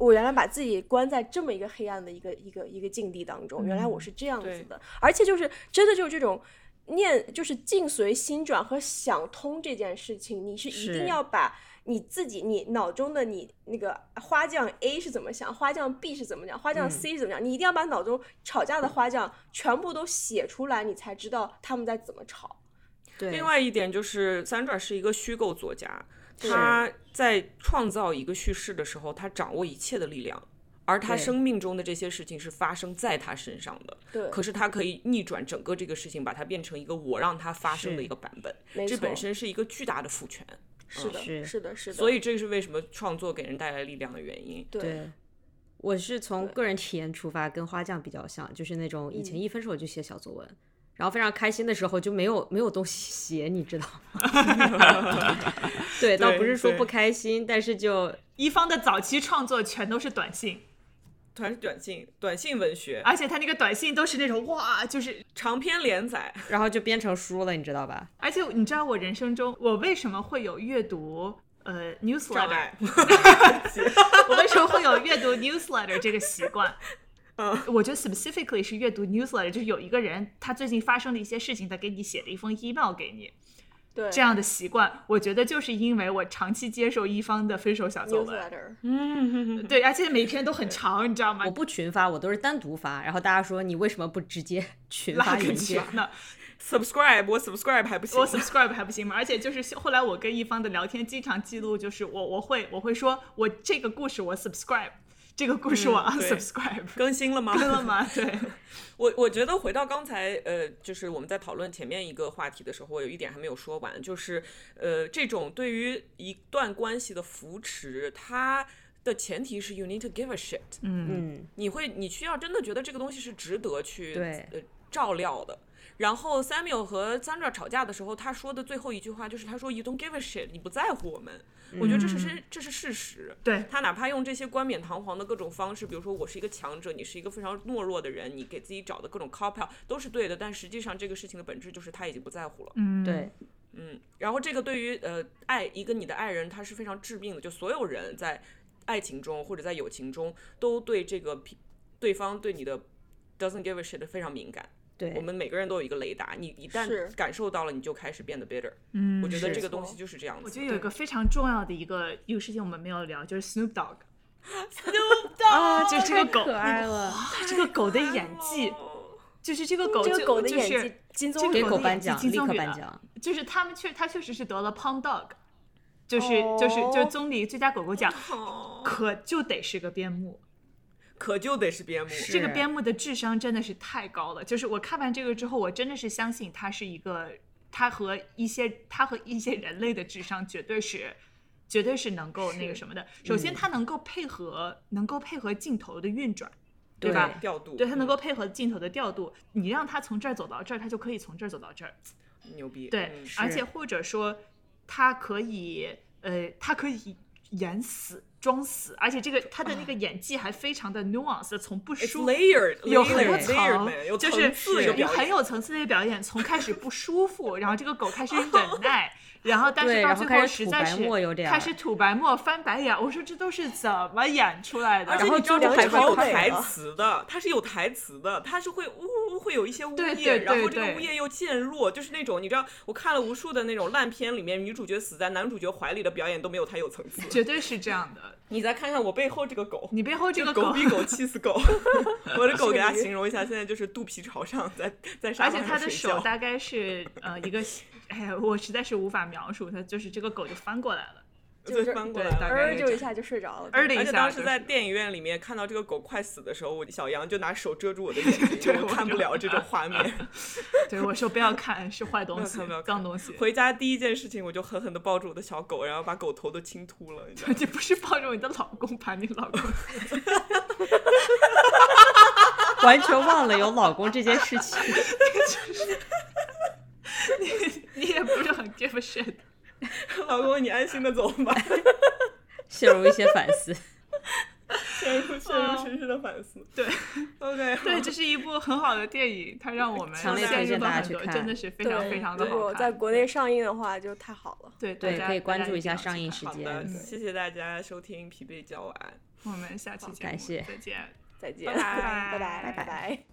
我原来把自己关在这么一个黑暗的一个一个一个境地当中，原来我是这样子对的，而且就是真的就是这种念，就是境随心转和想通这件事情，你是一定要把你自己你脑中的你那个花匠 A 是怎么想，花匠 B 是怎么想，花匠嗯。C 是怎么讲，你一定要把脑中吵架的花匠全部都写出来，你才知道他们在怎么吵。对，另外一点就是，Sandra 是一个虚构作家，他在创造一个叙事的时候，他掌握一切的力量，而他生命中的这些事情是发生在他身上的。对，可是他可以逆转整个这个事情，把它变成一个我让它发生的一个版本，没错。这本身是一个巨大的赋权。是的，是是的，是的。所以这是为什么创作给人带来力量的原因。对。对，我是从个人体验出发，跟花匠比较像，就是那种以前嗯。一分手就写小作文，然后非常开心的时候就没有没有东西写，你知道吗？对，倒不是说不开心，但是就一方的早期创作全都是短信，全是短信、短信文学、而且他那个短信都是那种哇，就是长篇连载，然后就编成书了，你知道吧？而且你知道我人生中我为什么会有阅读呃 newsletter，碍。我为什么会有阅读 newsletter 这个习惯？嗯我觉得 specifically 是阅读 newsletter，就是有一个人他最近发生了一些事情，他给你写了一封 email 给你，对这样的习惯，我觉得就是因为我长期接受一方的分手小作文，嗯，对，而且每篇都很长，你知道吗我？不群发，我都是单独发。然后大家说你为什么不直接 群发链接？长的，subscribe 我 subscribe 还不行，我 subscribe 还不行吗？而且就是后来我跟一方的聊天，经常记录就是我我会我会说我这个故事我 subscribe，这个故事我嗯对。unsubscribe，、更新了吗？跟了吗？对，我我觉得回到刚才，呃，就是我们在讨论前面一个话题的时候，我有一点还没有说完，就是呃，这种对于一段关系的扶持，它的前提是 you need to give a shit，嗯，你会你需要真的觉得这个东西是值得去对。呃照料的。然后 Samuel 和 Sandra 吵架的时候，他说的最后一句话就是他说 You don't give a shit，你不在乎我们。我觉得这是是这是事实。对他哪怕用这些冠冕堂皇的各种方式，比如说我是一个强者，你是一个非常懦弱的人，你给自己找的各种 cop out 都是对的，但实际上这个事情的本质就是他已经不在乎了。嗯，对，嗯，然后这个对于呃爱一个你的爱人，他是非常致命的，就所有人在爱情中或者在友情中都对这个批对方对你的 doesn't give a shit 非常敏感。对，我们每个人都有一个雷达，你一旦感受到了，你就开始变得 bitter。嗯我觉得这个东西就是这样子。我觉得有一个非常重要的一个一个事情我们没有聊，就是 Snoop Dogg，Snoop Dogg 啊，就是这个狗可爱了，这个狗的演技，就是这个狗就这个狗的就是演技金棕给榈这个狗颁奖，立刻金棕榈了颁奖。就是他们确他确实是得了 Pound Dog，就是、就是就是哦棕榈最佳狗狗奖，哦可就得是个边牧。可就得是边牧。这个边牧的智商真的是太高了，就是我看完这个之后，我真的是相信他是一个，他和一些他和一些人类的智商绝对是，绝对是能够那个什么的。首先，它能够配合，能够配合镜头的运转，对吧？调度，对它能嗯够配合镜头的调度，你让它从这儿走到这儿，他就可以从这儿走到这儿。牛逼。对，嗯而且或者说它可以，呃，它可以演死装死，而且这个他的那个演技还非常的 nuance，从不舒 layered，有很多层 layered 就是有很有层次的表演，从开始不舒服，然后这个狗开始忍 耐，然后但是对到最后实在是沫有点儿开始吐白沫、翻白眼，我说这都是怎么演出来的？而且你知道然后这是有台会词的，它是有台词的，它是会呜呜会有一些呜咽，然后这个对呜咽又渐弱，就是那种你知道，我看了无数的那种烂片里面，女主角死在男主角怀里的表演都没有他有层次。绝对是这样的。你再看看我背后这个狗，你背后这个狗比狗 气死狗。我的狗给大家形容一下，现在就是肚皮朝上，在在沙发上而且它的。手大概是呃一个，哎呀，我实在是无法描述，它就是这个狗就翻过来了，就翻过来了。就一下就睡着了。儿的一而且当时在电影院里面看到这个狗快死的时候，我小杨就拿手遮住我的眼睛，对我看不了这种画面。对我说不要看，是坏东西脏东西。回家第一件事情，我就狠狠的抱住我的小狗，然后把狗头都亲秃了。你 不是抱着你的老公，把你老公完全忘了有老公这件事情。你你也不是很 give a shit。老公，你安心的走吧。陷入一些反思。陷入陷入深深的反思。对，OK，对，这是一部很好的电影，它让我们强烈推荐大家去看真的是非常对非常的如果。在国内上映的话，就太好了。对对，大家可以关注一下上映时好的间。，谢谢大家收听《疲惫教案我们下期节目感谢再见。再见，拜拜拜拜，拜拜拜拜。